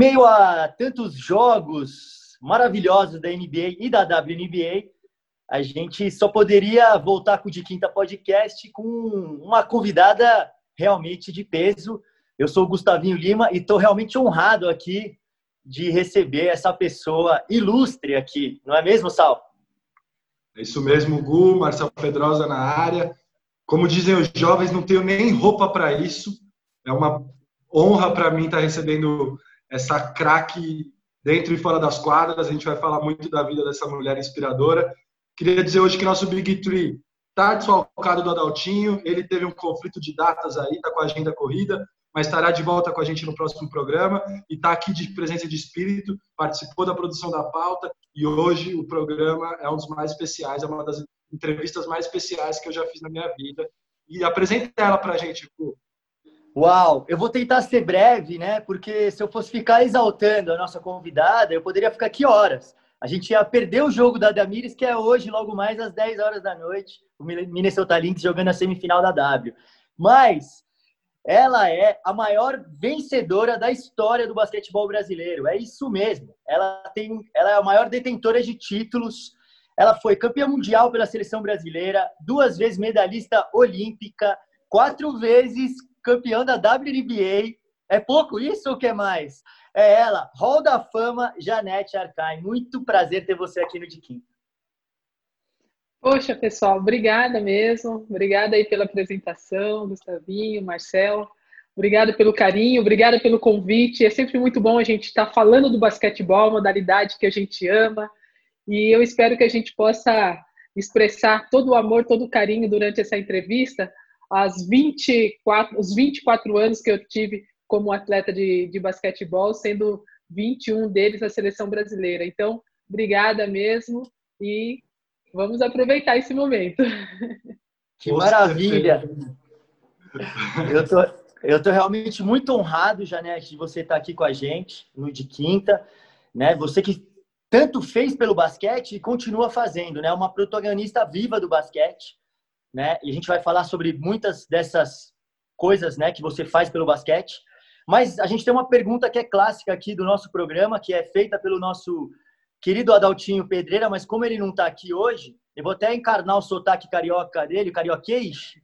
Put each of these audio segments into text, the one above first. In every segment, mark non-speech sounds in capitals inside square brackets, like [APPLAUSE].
Meio a tantos jogos maravilhosos da NBA e da WNBA, a gente só poderia voltar com o De Quinta Podcast com uma convidada realmente de peso. Eu sou o Gustavinho Lima e estou realmente honrado aqui de receber essa pessoa ilustre aqui, não é mesmo, Sal? É isso mesmo, Gu, Marcelo Pedrosa na área. Como dizem os jovens, não tenho nem roupa para isso. É uma honra para mim estar tá recebendo essa craque dentro e fora das quadras. A gente vai falar muito da vida dessa mulher inspiradora. Queria dizer hoje que nosso Big Three está desfalcado do Adaltinho. Ele teve um conflito de datas aí, está com a agenda corrida mas estará de volta com a gente no próximo programa e está aqui de presença de espírito, participou da produção da pauta e hoje o programa é um dos mais especiais, é uma das entrevistas mais especiais que eu já fiz na minha vida. E apresenta ela para a gente, Gu. Uau, eu vou tentar ser breve, né? Porque se eu fosse ficar exaltando a nossa convidada, eu poderia ficar aqui horas. A gente ia perder o jogo da Damires, que é hoje, logo mais às 10 horas da noite, o Minnesota Lynx jogando a semifinal da W. Mas ela é a maior vencedora da história do basquetebol brasileiro. É isso mesmo. Ela tem, ela é a maior detentora de títulos. Ela foi campeã mundial pela seleção brasileira, duas vezes medalhista olímpica, quatro vezes campeã da WNBA. É pouco isso ou que mais? É ela, Hall da Fama, Janete Arcai. Muito prazer ter você aqui no De Quinta. Poxa, pessoal, obrigada mesmo. Obrigada aí pela apresentação, Gustavinho, Marcel. Obrigada pelo carinho, obrigada pelo convite. É sempre muito bom a gente estar falando do basquetebol, modalidade que a gente ama. E eu espero que a gente possa expressar todo o amor, todo o carinho durante essa entrevista, as 24, os 24 anos que eu tive como atleta de, de basquetebol, sendo 21 deles a seleção brasileira. Então, obrigada mesmo e Vamos aproveitar esse momento. Que maravilha! Eu tô, eu tô realmente muito honrado, Janete, de você estar aqui com a gente no de quinta, né? Você que tanto fez pelo basquete e continua fazendo, né? Uma protagonista viva do basquete, né? E a gente vai falar sobre muitas dessas coisas, né, que você faz pelo basquete. Mas a gente tem uma pergunta que é clássica aqui do nosso programa, que é feita pelo nosso querido Adaltinho Pedreira, mas como ele não está aqui hoje, eu vou até encarnar o sotaque carioca dele, carioquês,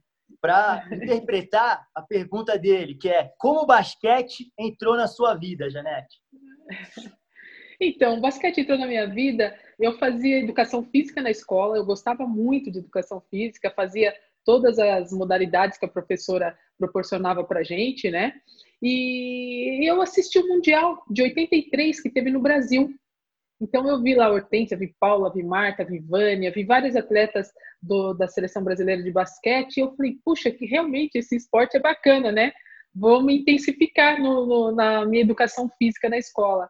para [LAUGHS] interpretar a pergunta dele, que é como o basquete entrou na sua vida, Janete? [LAUGHS] Então, basquete entrou na minha vida. Eu fazia educação física na escola, eu gostava muito de educação física, fazia todas as modalidades que a professora proporcionava para gente, né? E eu assisti o Mundial de 83 que teve no Brasil. Então eu vi lá Hortência, vi Paula, vi Marta, vi Vânia, vi vários atletas do, da seleção brasileira de basquete e eu falei, puxa, que realmente esse esporte é bacana, né? Vou me intensificar no, no, na minha educação física na escola.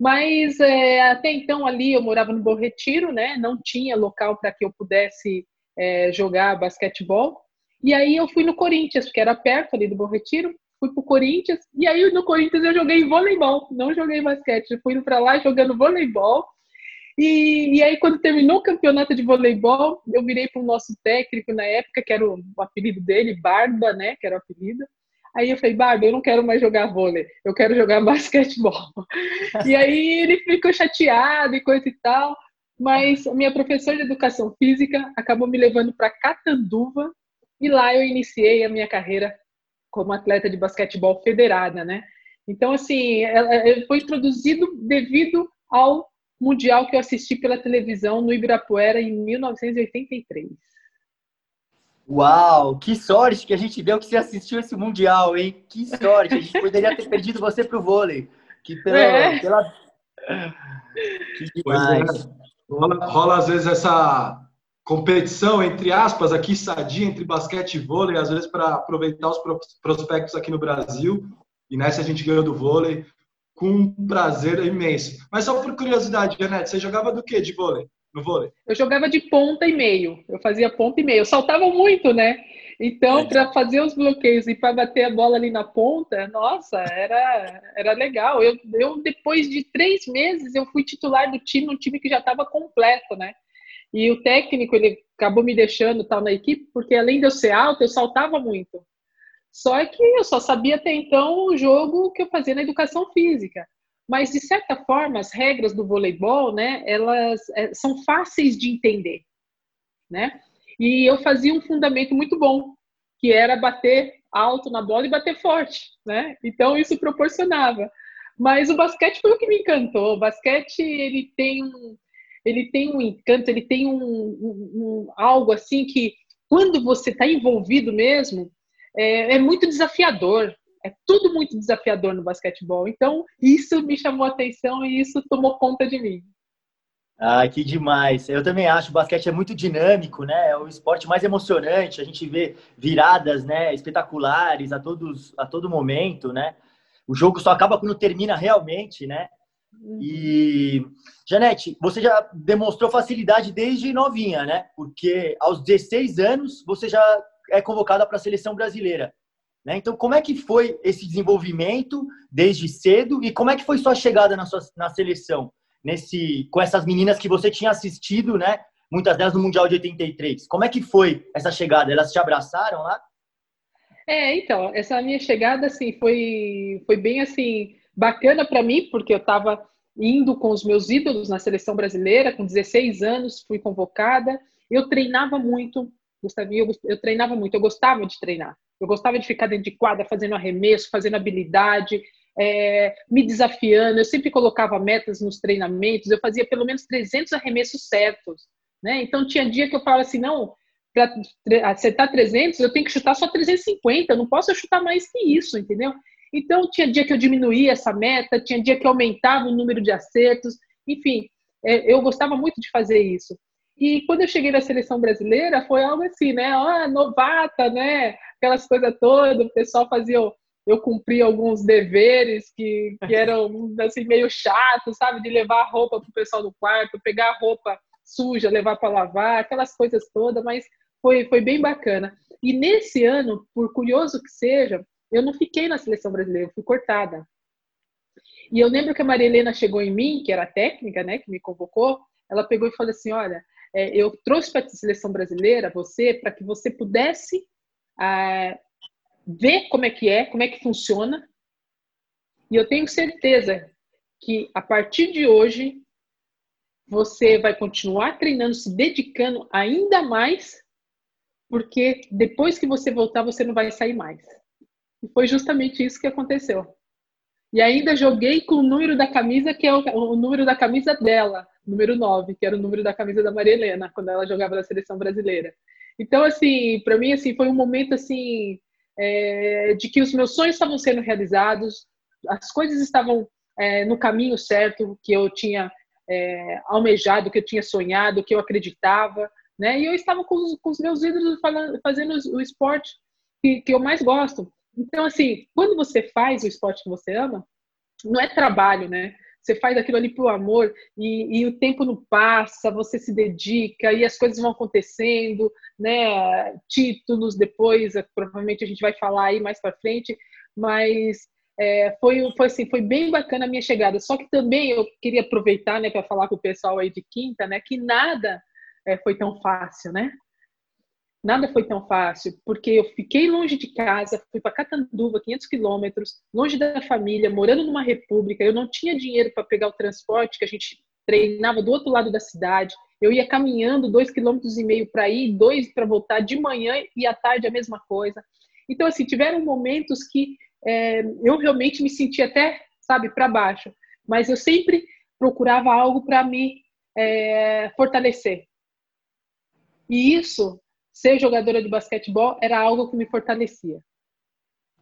Mas é, até então ali eu morava no Bom Retiro, né? Não tinha local para que eu pudesse é, jogar basquetebol. E aí eu fui no Corinthians, porque era perto ali do Bom Retiro fui pro Corinthians, e aí no Corinthians eu joguei voleibol, não joguei basquete, fui para lá jogando voleibol. E, e, aí, quando terminou o campeonato de voleibol, eu virei para o nosso técnico na época, que era o, o, apelido dele, Barba, né? Que era o apelido. Aí eu falei, Barba, eu não quero mais jogar vôlei, eu quero jogar [LAUGHS] basquetebol. e aí ele ficou chateado e coisa e tal. Mas a minha professora de educação física acabou me levando para Catanduva e lá eu iniciei a minha carreira como atleta de basquetebol federada, né? Então, assim, ela, foi introduzido devido ao mundial que eu assisti pela televisão no Ibirapuera em 1983. Uau, que sorte que a gente deu que você assistiu esse mundial, hein? Que sorte, a gente [LAUGHS] poderia ter perdido você pro vôlei. Que pela, é. pela... Que é. demais. É. Rola, rola às vezes essa competição, entre aspas, aqui sadia entre basquete e vôlei, às vezes para aproveitar os prospectos aqui no Brasil. E nessa a gente ganhou do vôlei com um prazer imenso. Mas só por curiosidade, Janete, você jogava do que de vôlei? No vôlei? Eu jogava de ponta e meio. Eu fazia ponta e meio. Eu saltava muito, né? Então, é. para fazer os bloqueios e para bater a bola ali na ponta, nossa, era, era legal. Eu, eu, depois de três meses, eu fui titular do time, um time que já estava completo, né? E o técnico, ele acabou me deixando tal na equipe, porque além de eu ser alto, eu saltava muito. Só que eu só sabia até então o jogo que eu fazia na educação física. Mas, de certa forma, as regras do voleibol, né, elas é, são fáceis de entender, né? E eu fazia um fundamento muito bom, que era bater alto na bola e bater forte, né? Então, isso proporcionava. Mas o basquete foi o que me encantou. O basquete, ele tem um, ele tem um encanto, ele tem um, um, um algo assim que, quando você está envolvido mesmo, é, é, muito desafiador. É tudo muito desafiador no basquetebol. Então, isso me chamou a atenção e isso tomou conta de mim. Ah, que demais. Eu também acho o basquete é muito dinâmico, né? É o esporte mais emocionante. A gente vê viradas, né, espetaculares a todos a todo momento, né? O jogo só acaba quando termina realmente, né? Uhum. E Janete, você já demonstrou facilidade desde novinha, né? Porque aos 16 anos você já é convocada para a seleção brasileira. Né? Então, como é que foi esse desenvolvimento desde cedo e como é que foi sua chegada na, sua, na seleção? Nesse, com essas meninas que você tinha assistido, né? Muitas delas no Mundial de 83. Como é que foi essa chegada? Elas te abraçaram lá? É, então, essa minha chegada, assim, foi, foi bem, assim, bacana para mim, porque eu estava indo com os meus ídolos na seleção brasileira, com 16 anos, fui convocada. Eu treinava muito, Gustavinho, eu, eu treinava muito, eu gostava de treinar. Eu gostava de ficar dentro de quadra fazendo arremesso, fazendo habilidade, é, me desafiando. Eu sempre colocava metas nos treinamentos, eu fazia pelo menos 300 arremessos certos. Né? Então tinha dia que eu falava assim: não, para acertar 300, eu tenho que chutar só 350, eu não posso chutar mais que isso, entendeu? Então tinha dia que eu diminuía essa meta, tinha dia que eu aumentava o número de acertos, enfim, é, eu gostava muito de fazer isso. E quando eu cheguei na seleção brasileira, foi algo assim, né? Ah, novata, né? Aquelas coisas todas, o pessoal fazia eu, eu alguns deveres que, que eram assim meio chatos, sabe? De levar a roupa para o pessoal do quarto, pegar a roupa suja, levar para lavar, aquelas coisas todas, mas foi, foi bem bacana. E nesse ano, por curioso que seja, eu não fiquei na seleção brasileira, eu fui cortada. E eu lembro que a Maria Helena chegou em mim, que era técnica, né, que me convocou, ela pegou e falou assim: Olha, é, eu trouxe para a seleção brasileira você para que você pudesse ah, ver como é que é, como é que funciona. E eu tenho certeza que a partir de hoje você vai continuar treinando, se dedicando ainda mais, porque depois que você voltar você não vai sair mais. E foi justamente isso que aconteceu. E ainda joguei com o número da camisa, que é o número da camisa dela número 9, que era o número da camisa da Maria Helena, quando ela jogava na seleção brasileira. Então, assim, para mim, assim, foi um momento, assim, é, de que os meus sonhos estavam sendo realizados, as coisas estavam é, no caminho certo, que eu tinha é, almejado, que eu tinha sonhado, que eu acreditava, né? E eu estava com os, com os meus ídolos falando, fazendo o esporte que, que eu mais gosto. Então, assim, quando você faz o esporte que você ama, não é trabalho, né? você faz aquilo ali por amor e, e, o tempo não passa, você se dedica e as coisas vão acontecendo, né? Títulos depois, provavelmente a gente vai falar aí mais para frente, mas é, foi, foi assim, foi bem bacana a minha chegada. Só que também eu queria aproveitar, né, para falar com o pessoal aí de quinta, né, que nada é, foi tão fácil, né? nada foi tão fácil, porque eu fiquei longe de casa, fui para Catanduva, 500 quilômetros, longe da família, morando numa república, eu não tinha dinheiro para pegar o transporte, que a gente treinava do outro lado da cidade, eu ia caminhando dois quilômetros e meio para ir, dois para voltar de manhã e à tarde a mesma coisa. Então, assim, tiveram momentos que é, eu realmente me senti até, sabe, para baixo, mas eu sempre procurava algo para me é, fortalecer. E isso ser jogadora de basquetebol era algo que me fortalecia.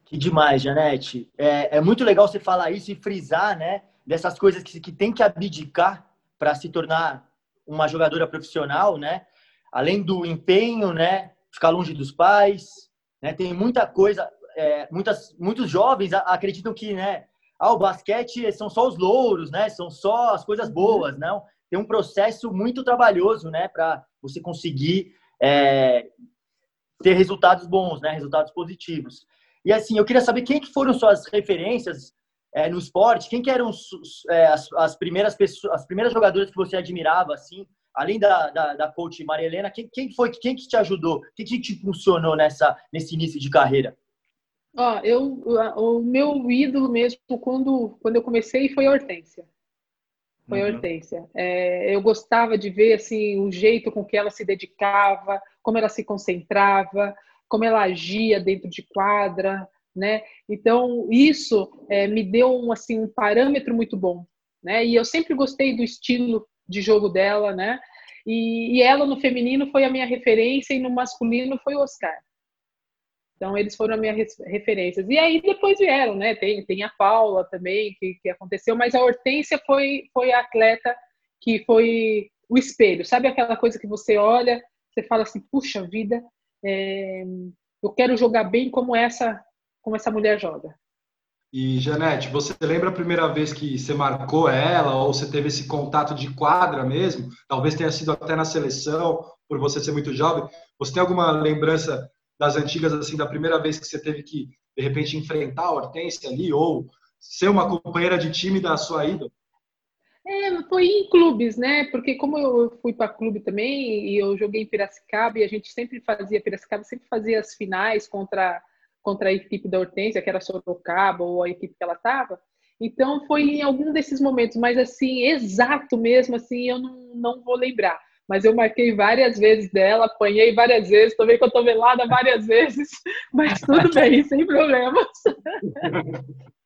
Que demais, Janete. É, é muito legal você falar isso e frisar, né? Dessas coisas que, que tem que abdicar para se tornar uma jogadora profissional, né? Além do empenho, né? Ficar longe dos pais, né? Tem muita coisa. É, muitas, muitos jovens acreditam que, né? Ah, o basquete são só os louros, né? São só as coisas boas, não? Tem um processo muito trabalhoso, né? Para você conseguir é, ter resultados bons, né? Resultados positivos. E assim, eu queria saber quem que foram suas referências é, no esporte, quem que eram é, as, as, primeiras pessoas, as primeiras jogadoras que você admirava, assim, além da, da, da coach Maria Helena, quem, quem foi, quem que te ajudou, quem que te impulsionou nessa, nesse início de carreira? Ó, eu, o meu ídolo mesmo, quando, quando eu comecei, foi a Hortência. Foi a uhum. Hortência. É, eu gostava de ver assim o jeito com que ela se dedicava, como ela se concentrava, como ela agia dentro de quadra, né? Então isso é, me deu um assim um parâmetro muito bom, né? E eu sempre gostei do estilo de jogo dela, né? E, e ela no feminino foi a minha referência e no masculino foi o Oscar. Então, eles foram as minhas referências. E aí, depois vieram, né? Tem, tem a Paula também, que, que aconteceu, mas a Hortência foi, foi a atleta que foi o espelho. Sabe aquela coisa que você olha, você fala assim, puxa vida, é, eu quero jogar bem como essa, como essa mulher joga. E, Janete, você lembra a primeira vez que você marcou ela, ou você teve esse contato de quadra mesmo? Talvez tenha sido até na seleção, por você ser muito jovem. Você tem alguma lembrança das antigas, assim, da primeira vez que você teve que, de repente, enfrentar a Hortência ali, ou ser uma companheira de time da sua ida? É, foi em clubes, né? Porque como eu fui para clube também e eu joguei em Piracicaba e a gente sempre fazia Piracicaba sempre fazia as finais contra contra a equipe da Hortência, que era Sorocaba ou a equipe que ela estava. Então foi em algum desses momentos, mas assim exato mesmo assim eu não, não vou lembrar mas eu marquei várias vezes dela, apanhei várias vezes, tomei cotovelada várias [LAUGHS] vezes, mas tudo bem, sem problemas. [LAUGHS]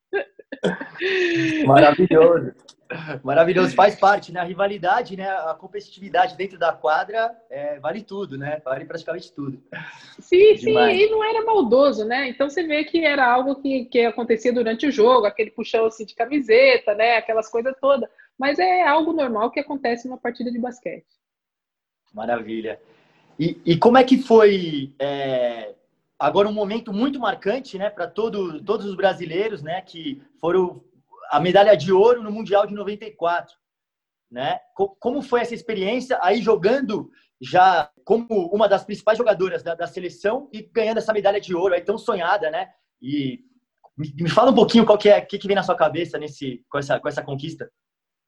[LAUGHS] Maravilhoso. Maravilhoso, faz parte, né? A rivalidade, né? A competitividade dentro da quadra é, vale tudo, né? Vale praticamente tudo. Sim, Demais. sim, e não era maldoso, né? Então você vê que era algo que, que acontecia durante o jogo, aquele puxão assim de camiseta, né? Aquelas coisas todas. Mas é algo normal que acontece numa partida de basquete. Maravilha. E, e como é que foi é, agora um momento muito marcante, né, para todo, todos os brasileiros, né, que foram a medalha de ouro no Mundial de 94, né? Como foi essa experiência aí jogando já como uma das principais jogadoras da, da seleção e ganhando essa medalha de ouro aí tão sonhada, né? E me, me fala um pouquinho qual que é, que, que vem na sua cabeça nesse com essa com essa conquista.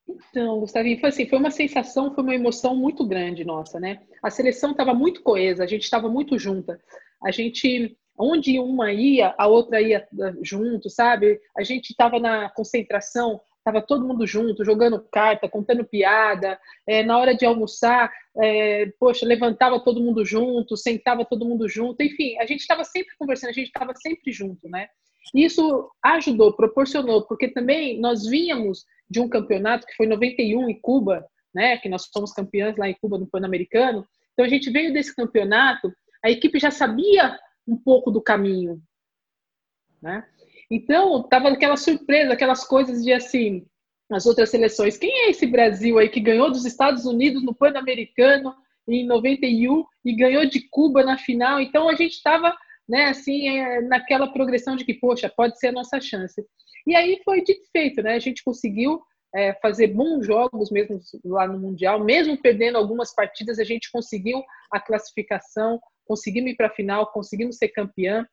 Então, Gustavinho, foi assim, foi uma sensação, foi uma emoção muito grande nossa, né? A seleção estava muito coesa, a gente estava muito junta. A gente, onde uma ia, a outra ia eh, junto, sabe? A gente estava na concentração, estava todo mundo junto, jogando carta, contando piada. É, na hora de almoçar, é, poxa, levantava todo mundo junto, sentava todo mundo junto. Enfim, a gente estava sempre conversando, a gente estava sempre junto, né? Isso ajudou, proporcionou, porque também nós vínhamos de um campeonato que foi 91 em Cuba, né, que nós somos campeãs lá em Cuba no Pan-Americano. Então a gente veio desse campeonato, a equipe já sabia um pouco do caminho, né? Então tava aquela surpresa, aquelas coisas de assim, as outras seleções, quem é esse Brasil aí que ganhou dos Estados Unidos no Pan-Americano em 91 e ganhou de Cuba na final? Então a gente estava né, assim, é, naquela progressão de que, poxa, pode ser a nossa chance. E aí foi dito feito, né? A gente conseguiu é, fazer bons jogos mesmo lá no Mundial, mesmo perdendo algumas partidas, a gente conseguiu a classificação, conseguimos ir para a final, conseguimos ser campeã.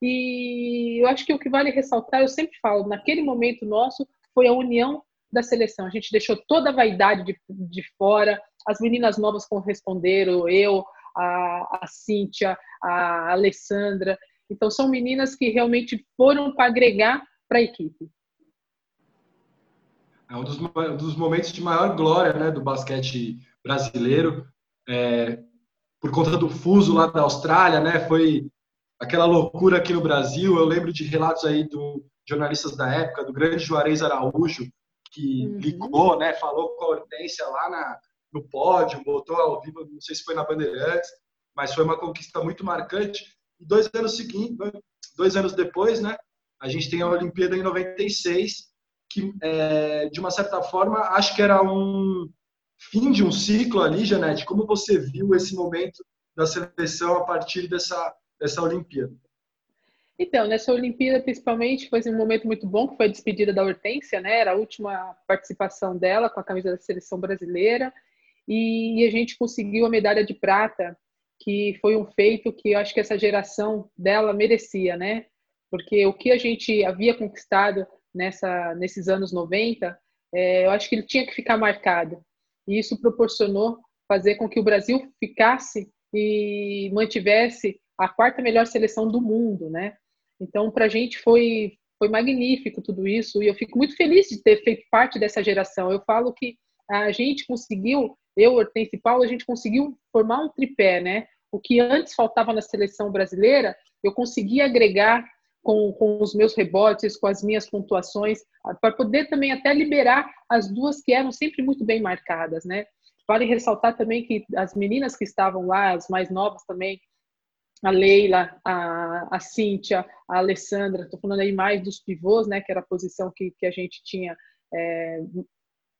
E eu acho que o que vale ressaltar, eu sempre falo, naquele momento nosso, foi a união da seleção. A gente deixou toda a vaidade de, de fora, as meninas novas corresponderam, eu, a, a Cíntia, a Alessandra. Então, são meninas que realmente foram para agregar para a equipe. É um dos, dos, momentos de maior glória né, do basquete brasileiro. É, por conta do fuso lá da Austrália, né? Foi aquela loucura aqui no Brasil. Eu lembro de relatos aí do jornalistas da época, do grande Juarez Araújo, que uhum. ligou, né? Falou com a Hortência lá na, no pódio, botou ao vivo, não sei se foi na Bandeirantes, mas foi uma conquista muito marcante. E dois anos seguintes, dois anos depois, né, a gente tem a Olimpíada em 96, que é, de uma certa forma acho que era um fim de um ciclo ali, Janete. Como você viu esse momento da seleção a partir dessa dessa Olimpíada? Então, nessa Olimpíada, principalmente, foi um momento muito bom, que foi a despedida da Hortência, né? Era a última participação dela com a camisa da seleção brasileira e a gente conseguiu a medalha de prata, que foi um feito que eu acho que essa geração dela merecia, né? Porque o que a gente havia conquistado nessa, nesses anos 90, é, eu acho que ele tinha que ficar marcado. E isso proporcionou fazer com que o Brasil ficasse e mantivesse a quarta melhor seleção do mundo, né? Então, para a gente foi, foi magnífico tudo isso, e eu fico muito feliz de ter feito parte dessa geração. Eu falo que a gente conseguiu, eu, Hortense e Paulo, a gente conseguiu formar um tripé, né? O que antes faltava na seleção brasileira, eu consegui agregar com, com os meus rebotes, com as minhas pontuações, para poder também até liberar as duas que eram sempre muito bem marcadas, né? Vale ressaltar também que as meninas que estavam lá, as mais novas também, a Leila, a, a Cíntia, a Alessandra, estou falando aí mais dos pivôs, né, que era a posição que, que a gente tinha é,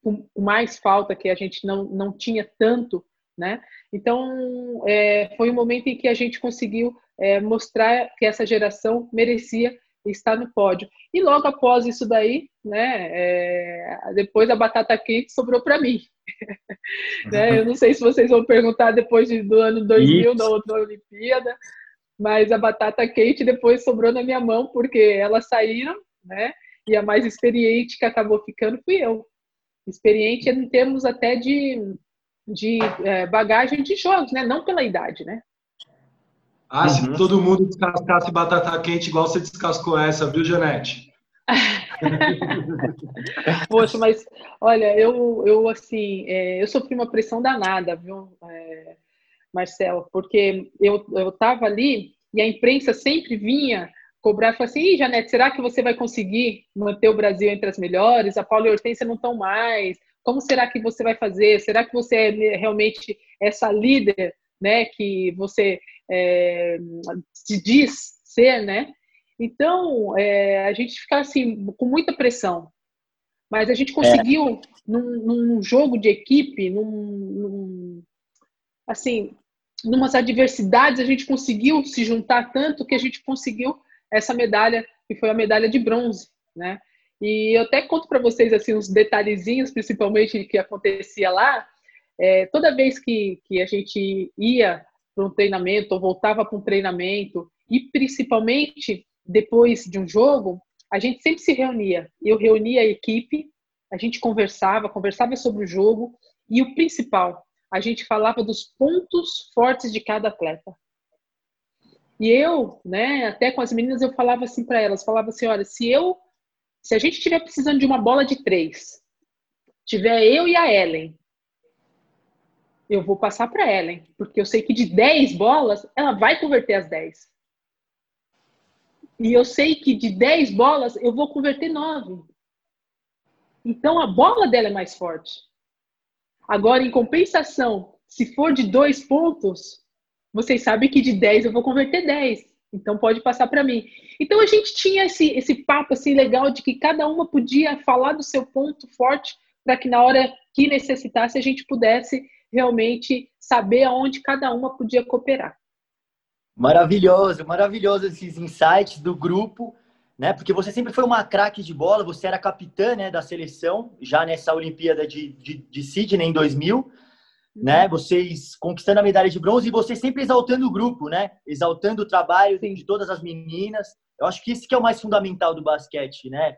com mais falta, que a gente não, não tinha tanto, né? Então, é, foi um momento em que a gente conseguiu é, mostrar que essa geração merecia estar no pódio. E logo após isso daí, né, é, depois a batata quente sobrou para mim. [LAUGHS] né? Eu não sei se vocês vão perguntar depois de, do ano 2000, da outra Olimpíada, mas a batata quente depois sobrou na minha mão, porque elas saíram, né? E a mais experiente que acabou ficando fui eu. Experiente em termos até de, de é, bagagem de jogos, né? Não pela idade, né? Ah, uhum. se todo mundo descascasse batata quente igual você descascou essa, viu, Janete? [LAUGHS] Poxa, mas olha, eu, eu assim, é, eu sofri uma pressão danada, viu, é, Marcelo, porque eu, eu tava ali e a imprensa sempre vinha cobrar e falar assim, Ih, Janete, será que você vai conseguir manter o Brasil entre as melhores? A Paula e a Hortência não estão mais. Como será que você vai fazer? Será que você é realmente essa líder, né, que você é, se diz ser, né? Então, é, a gente fica assim, com muita pressão. Mas a gente conseguiu, é. num, num, jogo de equipe, num, num, assim, numas adversidades, a gente conseguiu se juntar tanto que a gente conseguiu essa medalha, que foi a medalha de bronze, né? E eu até conto para vocês assim uns detalhezinhos, principalmente que acontecia lá. É, toda vez que, que a gente ia para um treinamento ou voltava para um treinamento e principalmente depois de um jogo, a gente sempre se reunia. Eu reunia a equipe, a gente conversava, conversava sobre o jogo e o principal, a gente falava dos pontos fortes de cada atleta. E eu, né, até com as meninas eu falava assim para elas, falava assim, olha, se eu, se a gente estiver precisando de uma bola de três, tiver eu e a Ellen eu vou passar para Ellen, porque eu sei que de 10 bolas, ela vai converter as 10. E eu sei que de 10 bolas, eu vou converter 9. Então a bola dela é mais forte. Agora, em compensação, se for de dois pontos, vocês sabem que de 10 eu vou converter 10. Então pode passar para mim. Então a gente tinha esse, esse papo assim legal de que cada uma podia falar do seu ponto forte para que na hora que necessitasse a gente pudesse realmente saber aonde cada uma podia cooperar. Maravilhoso, maravilhoso esses insights do grupo, né? Porque você sempre foi uma craque de bola, você era capitã né, da seleção, já nessa Olimpíada de, de, de Sydney em 2000, né? Uhum. Vocês conquistando a medalha de bronze e você sempre exaltando o grupo, né? Exaltando o trabalho de todas as meninas. Eu acho que isso que é o mais fundamental do basquete, né?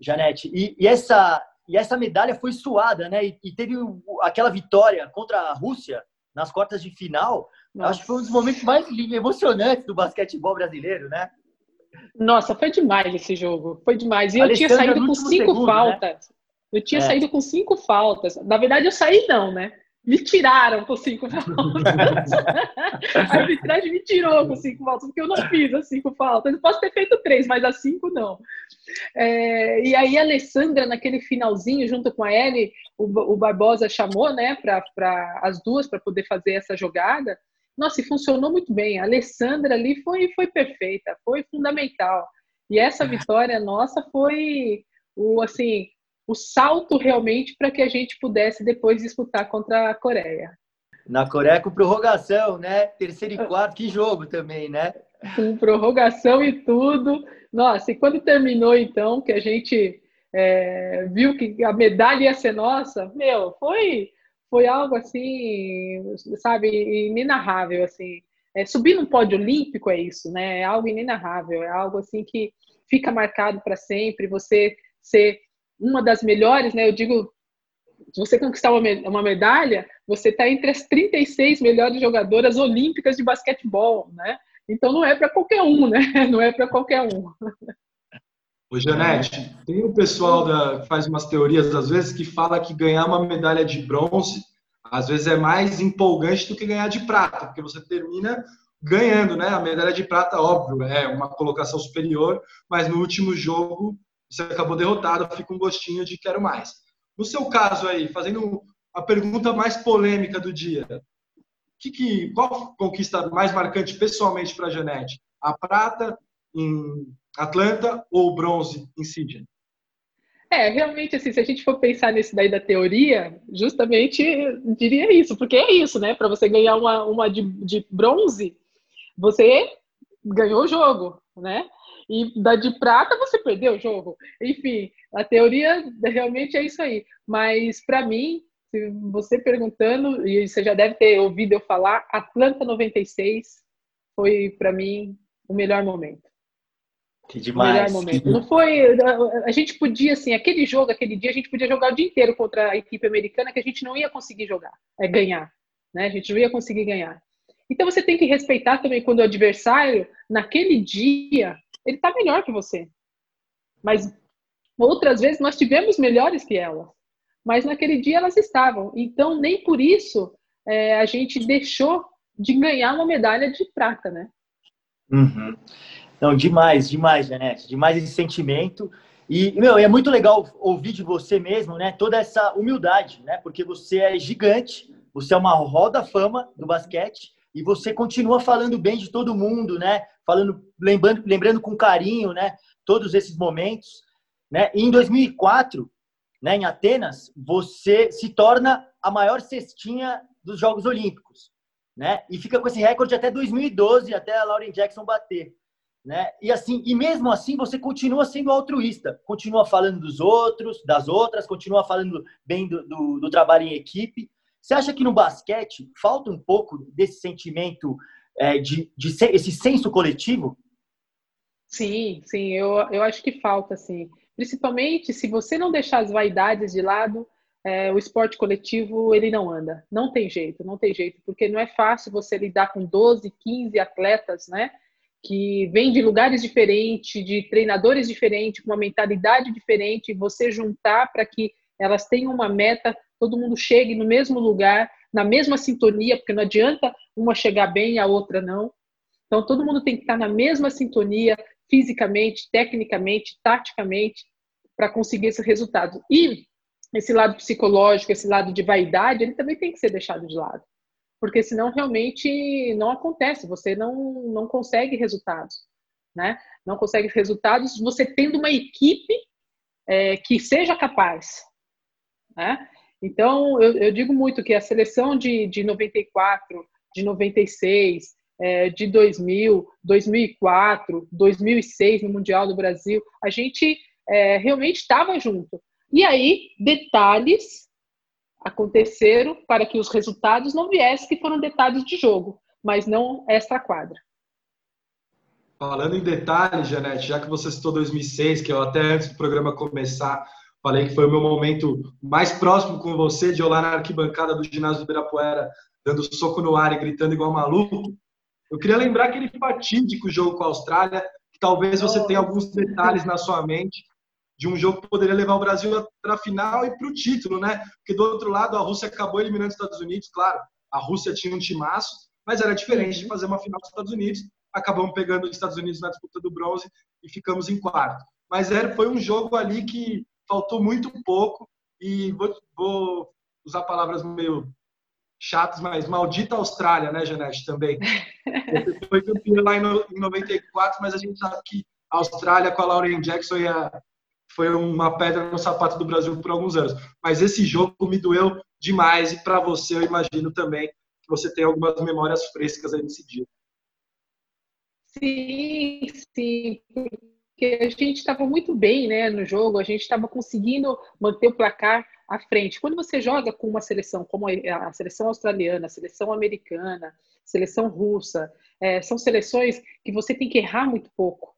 Janete. E, e essa e essa medalha foi suada, né? E, e teve aquela vitória contra a Rússia nas quartas de final. Nossa. Acho que foi um dos momentos mais emocionantes do basquetebol brasileiro, né? Nossa, foi demais esse jogo. Foi demais. E eu tinha saído com cinco segundo, né? faltas. Né? Eu tinha é. saído com cinco faltas. Na verdade, eu saí não, né? Me tiraram com cinco faltas. [LAUGHS] a arbitragem me tirou com cinco faltas, porque eu não fiz as cinco faltas. Eu posso ter feito três, mas as cinco não. É, e aí a Alessandra, naquele finalzinho, junto com a Ellie, o, o Barbosa chamou né, para as duas para poder fazer essa jogada. Nossa, e funcionou muito bem. A Alessandra ali foi, foi perfeita, foi fundamental. E essa vitória nossa foi o assim o salto realmente para que a gente pudesse depois disputar contra a Coreia. Na Coreia com prorrogação, né? Terceiro e quarto, que jogo também, né? Com prorrogação e tudo. Nossa, e quando terminou então, que a gente é, viu que a medalha ia ser nossa, meu, foi, foi algo assim, sabe, inenarrável, assim. É, subir no pódio olímpico é isso, né? É algo inenarrável, é algo assim que fica marcado para sempre. Você ser uma das melhores, né? Eu digo, se você conquistar uma medalha, você está entre as 36 melhores jogadoras olímpicas de basquetebol, né? Então não é para qualquer um, né? [LAUGHS] Não é para qualquer um. Ô, Janete, tem o pessoal da, que faz umas teorias, às vezes, que fala que ganhar uma medalha de bronze, às vezes, é mais empolgante do que ganhar de prata, porque você termina ganhando, né? A medalha de prata, óbvio, é uma colocação superior, mas no último jogo você acabou derrotado, fica um gostinho de quero mais. No seu caso aí, fazendo a pergunta mais polêmica do dia, que, que, qual conquista mais marcante pessoalmente para a Janete? A prata em Atlanta ou o bronze em Sydney? É, realmente, assim, se a gente for pensar nesse daí da teoria, justamente diria isso, porque é isso, né? Para você ganhar uma, uma de, de bronze, você ganhou o jogo, né? E da de prata você perdeu o jogo. Enfim, a teoria realmente é isso aí. Mas para mim, se você perguntando, e você já deve ter ouvido eu falar, Atlanta 96 foi para mim o melhor momento. Que demais. O melhor momento. Não foi. A gente podia, assim, aquele jogo, aquele dia, a gente podia jogar o dia inteiro contra a equipe americana que a gente não ia conseguir jogar, é ganhar. Né? A gente não ia conseguir ganhar. Então você tem que respeitar também quando o adversário, naquele dia, ele está melhor que você. Mas outras vezes nós tivemos melhores que elas. Mas naquele dia elas estavam. Então, nem por isso é, a gente deixou de ganhar uma medalha de prata, né? Uhum. Não, demais, demais, Janete. Demais esse sentimento. E, meu, é muito legal ouvir de você mesmo, né? Toda essa humildade, né? Porque você é gigante, você é uma roda fama do basquete e você continua falando bem de todo mundo, né? Falando, lembrando, lembrando com carinho, né? Todos esses momentos, né? E em 2004, né? Em Atenas, você se torna a maior cestinha dos Jogos Olímpicos, né? E fica com esse recorde até 2012, até a Lauren Jackson bater. Né? E assim, e mesmo assim você continua sendo altruísta, continua falando dos outros, das outras, continua falando bem do, do, do trabalho em equipe. Você acha que no basquete falta um pouco desse sentimento, é, de, de ser, esse senso coletivo? Sim, sim, eu, eu acho que falta, sim. Principalmente se você não deixar as vaidades de lado, é, o esporte coletivo ele não anda. Não tem jeito, não tem jeito, porque não é fácil você lidar com 12, 15 atletas, né? Que vêm de lugares diferentes, de treinadores diferentes, com uma mentalidade diferente, e você juntar para que elas tenham uma meta todo mundo chegue no mesmo lugar, na mesma sintonia, porque não adianta uma chegar bem e a outra não. Então, todo mundo tem que estar na mesma sintonia, fisicamente, tecnicamente, taticamente, para conseguir esse resultado. E esse lado psicológico, esse lado de vaidade, ele também tem que ser deixado de lado. Porque senão realmente não acontece, você não, não consegue resultados. Né? Não consegue resultados você tendo uma equipe é, que seja capaz. Né? Então, eu, eu, digo muito que a seleção de, de 94, de 96, é, de 2000, 2004, 2006 no Mundial do Brasil, a gente é, realmente estava junto. E aí, detalhes aconteceram para que os resultados não viessem, que foram detalhes de jogo, mas não esta quadra. Falando em detalhes, Janete, já que você citou 2006, que eu até antes do programa começar Falei que foi o meu momento mais próximo com você, de olhar na arquibancada do ginásio do Ibirapuera, dando soco no ar e gritando igual maluco. Eu queria lembrar aquele fatídico jogo com a Austrália, que talvez você tenha alguns detalhes na sua mente de um jogo que poderia levar o Brasil para a final e para o título, né? Porque do outro lado a Rússia acabou eliminando os Estados Unidos, claro. A Rússia tinha um timaço, mas era diferente de fazer uma final dos Estados Unidos. Acabamos pegando os Estados Unidos na disputa do bronze e ficamos em quarto. Mas era, foi um jogo ali que faltou muito pouco e vou, vou usar palavras meio chatas, mas maldita Austrália, né, Janete, também. [LAUGHS] Você foi campeã lá em 94, mas a gente sabe que a Austrália com a Lauren Jackson foi uma pedra no sapato do Brasil por alguns anos. Mas esse jogo me doeu demais e para você eu imagino também que você tem algumas memórias frescas aí nesse dia. Sim, sim, porque a gente estava muito bem né, no jogo, a gente estava conseguindo manter o placar à frente. Quando você joga com uma seleção como a seleção australiana, a seleção americana, a seleção russa, é, são seleções que você tem que errar muito pouco,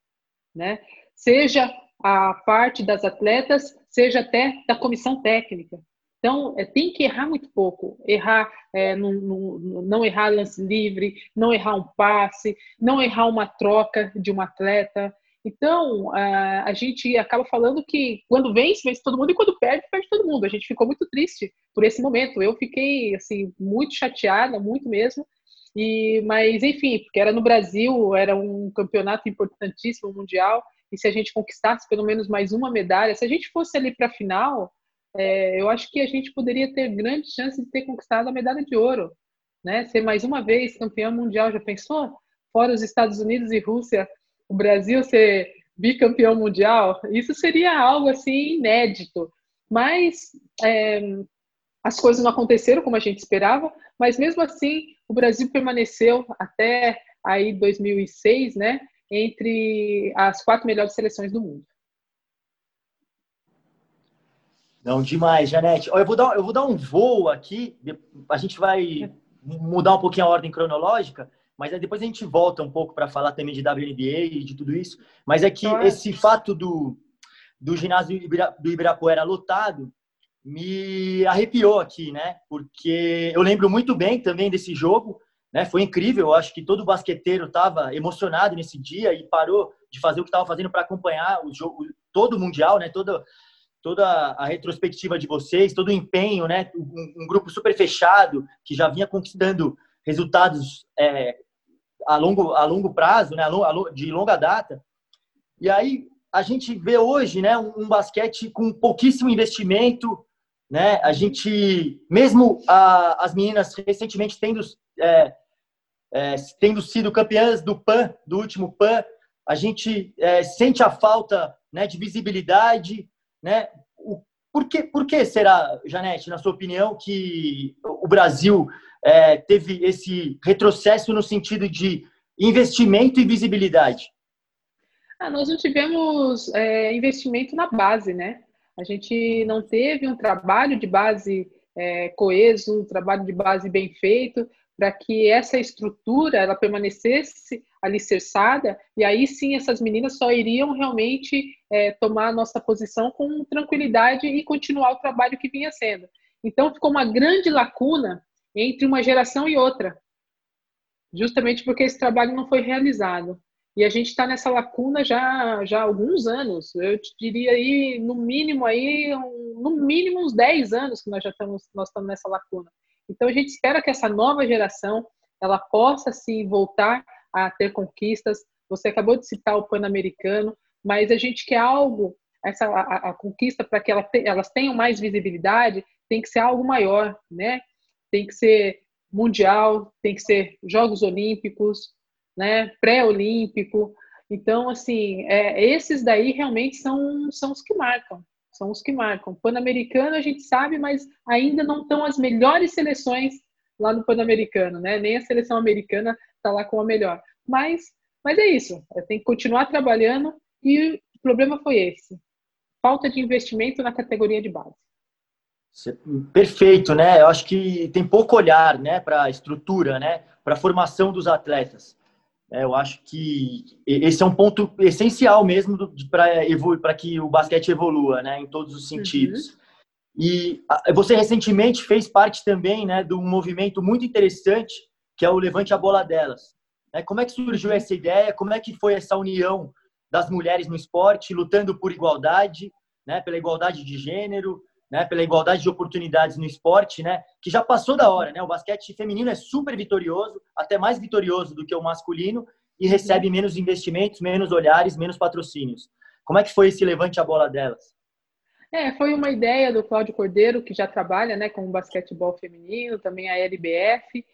né? Seja a parte das atletas, seja até da comissão técnica. Então, é, tem que errar muito pouco. Errar, é, no, no, não errar lance livre, não errar um passe, não errar uma troca de um atleta. Então, a, gente acaba falando que quando vence, vence todo mundo, e quando perde, perde todo mundo. A gente ficou muito triste por esse momento. Eu fiquei, assim, muito chateada, muito mesmo. E, mas, enfim, porque era no Brasil, era um campeonato importantíssimo, mundial, e se a gente conquistasse pelo menos mais uma medalha, se a gente fosse ali para a final, é, eu acho que a gente poderia ter grande chance de ter conquistado a medalha de ouro, né? Ser mais uma vez campeão mundial, já pensou? Fora os Estados Unidos e Rússia, o Brasil ser bicampeão mundial, isso seria algo assim inédito. Mas é, as coisas não aconteceram como a gente esperava, mas mesmo assim o Brasil permaneceu até aí 2006, né, entre as quatro melhores seleções do mundo. Não, demais, Janete. Eu vou dar, eu vou dar um voo aqui, a gente vai mudar um pouquinho a ordem cronológica, mas depois a gente volta um pouco para falar também de WNBA e de tudo isso. Mas é que esse fato do, do ginásio do Ibirapuera lotado me arrepiou aqui, né? Porque eu lembro muito bem também desse jogo, né? Foi incrível, eu acho que todo basqueteiro estava emocionado nesse dia e parou de fazer o que estava fazendo para acompanhar o jogo, todo o mundial, né? Todo toda a retrospectiva de vocês, todo o empenho, né? Um, um grupo super fechado que já vinha conquistando resultados é, a longo a longo prazo, né? De longa data. E aí a gente vê hoje, né? Um, basquete com pouquíssimo investimento, né? A gente, mesmo a, as meninas recentemente tendo é, é, tendo sido campeãs do PAN, do último PAN, a gente é, sente a falta né, de visibilidade, né? O, por, que, por que será, Janete, na sua opinião, que o Brasil é, teve esse retrocesso no sentido de investimento e visibilidade? Ah, nós não tivemos é, investimento na base, né? A gente não teve um trabalho de base é, coeso, um trabalho de base bem feito, para que essa estrutura ela permanecesse alicerçada e aí sim essas meninas só iriam realmente é, tomar a nossa posição com tranquilidade e continuar o trabalho que vinha sendo. Então ficou uma grande lacuna entre uma geração e outra, justamente porque esse trabalho não foi realizado. E a gente está nessa lacuna já, já há alguns anos. Eu diria aí, no mínimo aí, no mínimo uns 10 anos que nós já estamos, nós estamos nessa lacuna. Então a gente espera que essa nova geração ela possa sim voltar a ter conquistas. Você acabou de citar o Pan-Americano, mas a gente quer algo, essa a, a conquista para que ela te, elas tenham mais visibilidade, tem que ser algo maior, né? Tem que ser mundial, tem que ser Jogos Olímpicos, né? Pré-olímpico. Então, assim, é, esses daí realmente são, são os que marcam são os que marcam. Pan-Americano a gente sabe, mas ainda não estão as melhores seleções lá no Pan-Americano, né? Nem a seleção americana está lá com a melhor. Mas, mas é isso. Tem que continuar trabalhando e o problema foi esse: falta de investimento na categoria de base. Perfeito, né? Eu acho que tem pouco olhar, né, para a estrutura, né, para a formação dos atletas. É, eu acho que esse é um ponto essencial mesmo para que o basquete evolua, né, em todos os sentidos. Uhum. E você recentemente fez parte também, né, de um movimento muito interessante que é o Levante a Bola Delas. É, como é que surgiu essa ideia? Como é que foi essa união das mulheres no esporte, lutando por igualdade, né, pela igualdade de gênero, né, pela igualdade de oportunidades no esporte, né, que já passou da hora, né? O basquete feminino é super vitorioso, até mais vitorioso do que o masculino e recebe menos investimentos, menos olhares, menos patrocínios. Como é que foi esse levante a bola delas? É, foi uma ideia do Cláudio Cordeiro, que já trabalha, né, com o basquetebol feminino, também a LBF,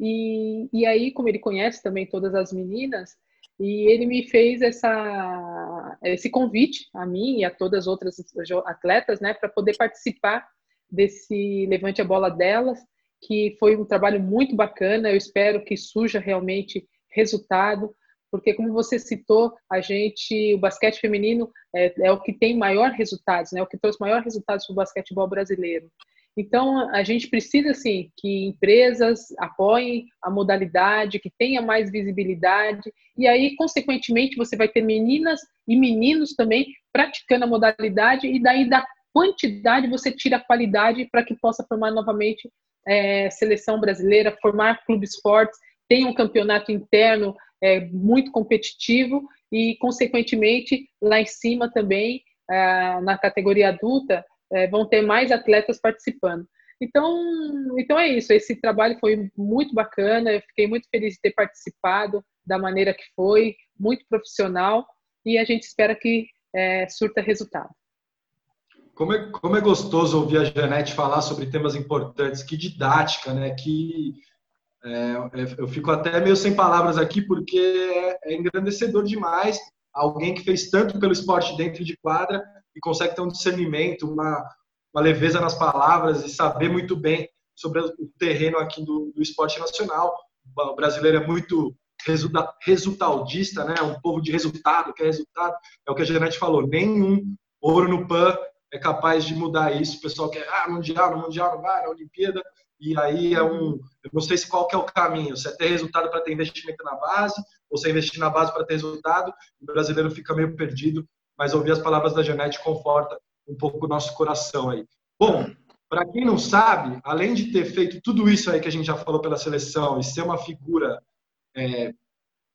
e, e aí, como ele conhece também todas as meninas, e ele me fez essa, esse convite a mim e a todas as outras atletas, né, para poder participar desse Levante a Bola delas, que foi um trabalho muito bacana. Eu espero que surja realmente resultado, porque como você citou, a gente, o basquete feminino é, é o que tem maior resultados, né, o que trouxe maior resultados para o basquetebol brasileiro. Então, a gente precisa, sim, que empresas apoiem a modalidade, que tenha mais visibilidade, e aí, consequentemente, você vai ter meninas e meninos também praticando a modalidade, e daí dá quantidade você tira a qualidade para que possa formar novamente é, seleção brasileira, formar clubes fortes, tem um campeonato interno é, muito competitivo. E, consequentemente, lá em cima também, é, na categoria adulta, é, vão ter mais atletas participando. Então, então é isso. Esse trabalho foi muito bacana. Eu fiquei muito feliz de ter participado da maneira que foi, muito profissional, e a gente espera que é, surta resultado. Como é, como é gostoso ouvir a Janete falar sobre temas importantes, que didática, né? Que é, é, eu fico até meio sem palavras aqui, porque é, é engrandecedor demais alguém que fez tanto pelo esporte dentro de quadra e consegue ter um discernimento, uma, uma leveza nas palavras e saber muito bem sobre o terreno aqui do, do esporte nacional. O brasileiro é muito resulta, resultadista, né? Um povo de resultado, quer resultado. É o que a Janete falou. Nenhum ouro no PAN é capaz de mudar isso. O pessoal quer, ah, mundial, mundial não vai, na Olimpíada. E aí é um, eu não sei se qual que é o caminho. Se é ter resultado para ter investimento na base, ou se é investir na base para ter resultado. O brasileiro fica meio perdido. Mas ouvir as palavras da Janete conforta um pouco o nosso coração aí. Bom, para quem não sabe, além de ter feito tudo isso aí que a gente já falou pela seleção e ser uma figura é,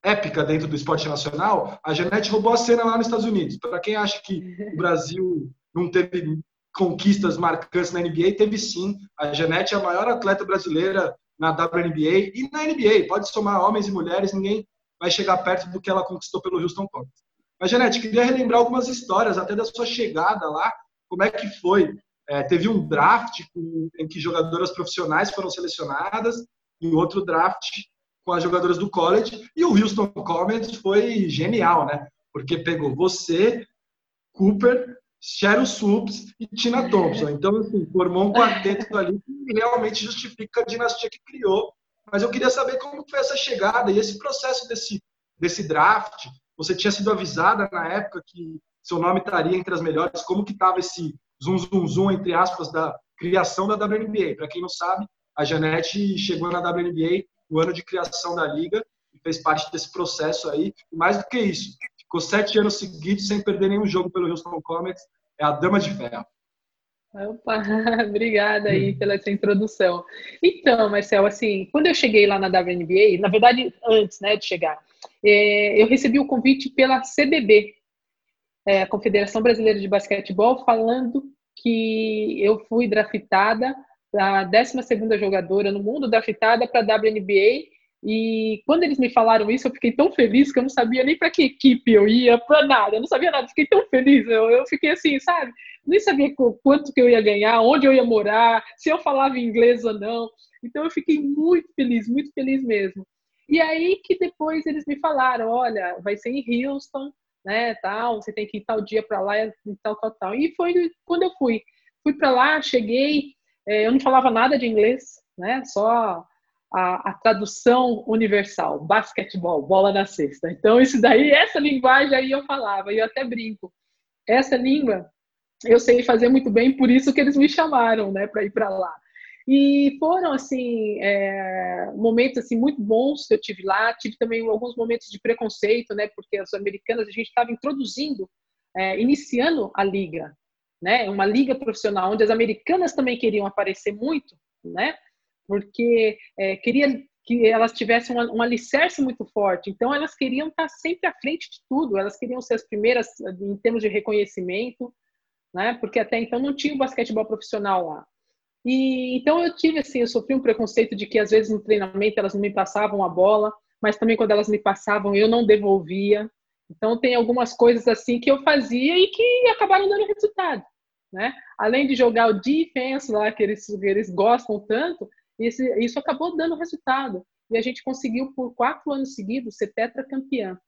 épica dentro do esporte nacional, a Janete roubou a cena lá nos Estados Unidos. Para quem acha que o Brasil não teve conquistas marcantes na NBA, teve sim. A Janete é a maior atleta brasileira na WNBA e na NBA. Pode somar homens e mulheres, ninguém vai chegar perto do que ela conquistou pelo Houston Rockets. Mas, Janete, queria relembrar algumas histórias, até da sua chegada lá. Como é que foi? É, teve um draft em que jogadoras profissionais foram selecionadas e outro draft com as jogadoras do college. E o Houston Comets foi genial, né? Porque pegou você, Cooper, Cheryl Swoops e Tina Thompson. Então, assim, formou um quarteto ali que realmente justifica a dinastia que criou. Mas eu queria saber como foi essa chegada e esse processo desse, desse draft. Você tinha sido avisada na época que seu nome estaria entre as melhores. Como que estava esse zum, zum, zum, entre aspas, da criação da WNBA? Para quem não sabe, a Janete chegou na WNBA o ano de criação da liga e fez parte desse processo aí. E mais do que isso, ficou sete anos seguidos sem perder nenhum jogo pelo Houston Comets. É a dama de ferro. Opa, [LAUGHS] obrigada aí pela essa introdução. Então, Marcel, assim, quando eu cheguei lá na WNBA, na verdade, antes né, de chegar, eu recebi o convite pela CBB, é, a Confederação Brasileira de Basquetebol, falando que eu fui draftada a 12 jogadora no mundo, draftada para a WNBA. E quando eles me falaram isso, eu fiquei tão feliz que eu não sabia nem para que equipe eu ia, para nada, eu não sabia nada, fiquei tão feliz. Eu, eu fiquei assim, sabe? Nem sabia quanto que eu ia ganhar, onde eu ia morar, se eu falava inglês ou não. Então eu fiquei muito feliz, muito feliz mesmo. E aí que depois eles me falaram, olha, vai ser em Houston, né, tal, você tem que ir tal dia para lá e tal, tal, tal. E foi quando eu fui. Fui para lá, cheguei, é, eu não falava nada de inglês, né? Só a, a, tradução universal, basquetebol, bola na cesta. Então, isso daí, essa linguagem aí eu falava, e eu até brinco. Essa língua eu sei fazer muito bem, por isso que eles me chamaram, né, para ir para lá. E foram, assim, é, momentos, assim, muito bons que eu tive lá. Tive também alguns momentos de preconceito, né, porque as americanas, a gente estava introduzindo, é, iniciando a liga, né? Uma liga profissional onde as americanas também queriam aparecer muito, né? Porque é, queria que elas tivessem um, um alicerce muito forte. Então elas queriam estar sempre à frente de tudo. Elas queriam ser as primeiras em termos de reconhecimento, né? Porque até então não tinha o basquetebol profissional lá. E então eu tive assim, eu sofri um preconceito de que às vezes no treinamento elas não me passavam a bola, mas também quando elas me passavam eu não devolvia, então tem algumas coisas assim que eu fazia e que acabaram dando resultado, né? Além de jogar o defense lá que eles, que eles gostam tanto, isso, isso acabou dando resultado e a gente conseguiu por quatro anos seguidos ser tetracampeã.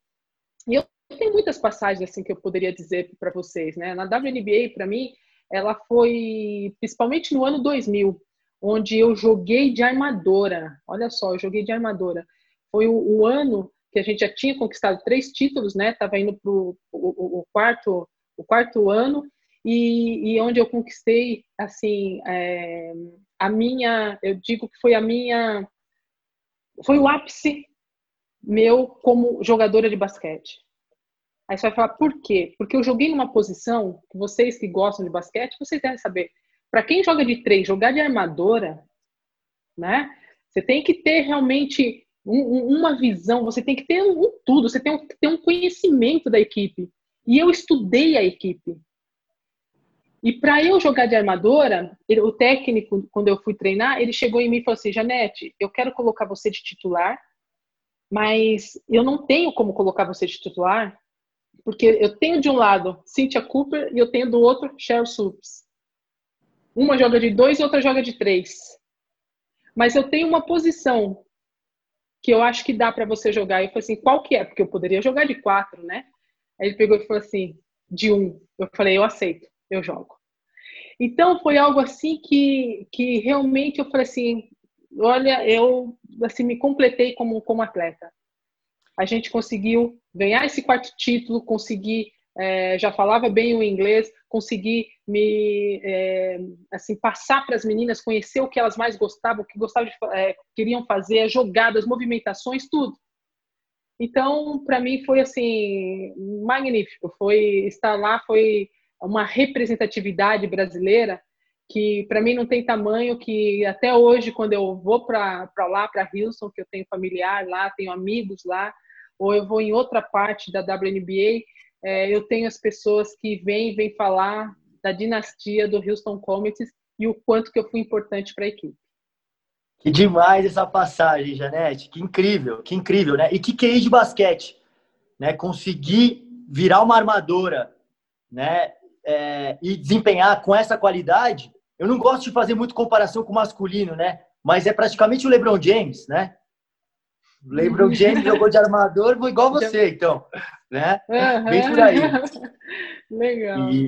E eu tenho muitas passagens assim que eu poderia dizer para vocês, né? Na WNBA para mim ela foi principalmente no ano 2000, onde eu joguei de armadora. Olha só, eu joguei de armadora. Foi o, o ano que a gente já tinha conquistado três títulos, né? Tava indo para o, quarto o quarto ano e, e, onde eu conquistei assim é, a minha, eu digo que foi a minha, foi o ápice meu como jogadora de basquete. Aí você vai falar, por quê? Porque eu joguei numa posição, vocês que gostam de basquete, vocês devem saber. Para quem joga de três, jogar de armadora, né? Você tem que ter realmente um, uma visão, você tem que ter um, tudo, você tem que ter um conhecimento da equipe. E eu estudei a equipe. E para eu jogar de armadora, ele, o técnico, quando eu fui treinar, ele chegou em mim e falou assim: Janete, eu quero colocar você de titular, mas eu não tenho como colocar você de titular, porque eu tenho de um lado Cynthia Cooper e eu tenho do outro Cheryl Supes. Uma joga de dois e outra joga de três. Mas eu tenho uma posição que eu acho que dá para você jogar. Eu falei assim, qual que é? Porque eu poderia jogar de quatro, né? Aí ele pegou e falou assim, de um. Eu falei, eu aceito, eu jogo. Então foi algo assim que, que realmente eu falei assim, olha, eu assim me completei como como atleta a gente conseguiu ganhar esse quarto título, conseguir é, já falava bem o inglês, consegui me é, assim passar para as meninas, conhecer o que elas mais gostavam, o que gostavam de, é, queriam fazer, as jogadas, movimentações, tudo. Então, para mim foi assim magnífico. Foi estar lá, foi uma representatividade brasileira que para mim não tem tamanho. Que até hoje, quando eu vou para lá, para Houston, que eu tenho familiar lá, tenho amigos lá, ou eu vou em outra parte da WNBA, é, eu tenho as pessoas que vêm vêm falar da dinastia do Houston Comets e o quanto que eu fui importante para a equipe. Que demais essa passagem, Janete. Que incrível, que incrível, né? E que QI de basquete, né? Conseguir virar uma armadora, né? É, e desempenhar com essa qualidade. Eu não gosto de fazer muito comparação com o masculino, né? Mas é praticamente o LeBron James, né? LeBron James jogou de armador, igual [LAUGHS] você, então. Né? Uhum. Bem por aí. [LAUGHS] legal. E,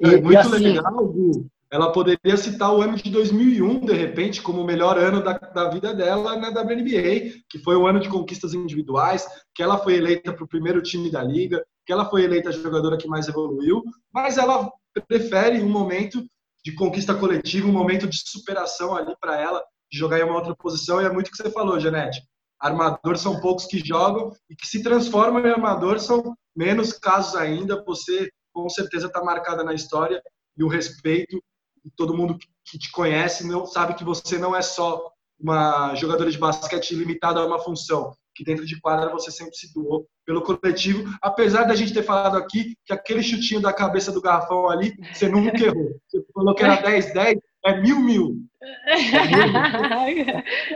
e, é muito e assim, legal, Gu. Ela poderia citar o ano de 2001, de repente, como o melhor ano da, da vida dela na WNBA, que foi o ano de conquistas individuais, que ela foi eleita para o primeiro time da liga, que ela foi eleita a jogadora que mais evoluiu, mas ela prefere um momento de conquista coletiva, um momento de superação ali para ela, de jogar em uma outra posição, e é muito o que você falou, Janete armador são poucos que jogam e que se transformam em armador são menos casos ainda. Você com certeza está marcada na história e o respeito e todo mundo que te conhece não sabe que você não é só uma jogadora de basquete limitada a uma função, que dentro de quadra você sempre se doou pelo coletivo, apesar da gente ter falado aqui que aquele chutinho da cabeça do garrafão ali, você nunca errou. Você falou que era [LAUGHS] 10-10, é mil mil. [LAUGHS]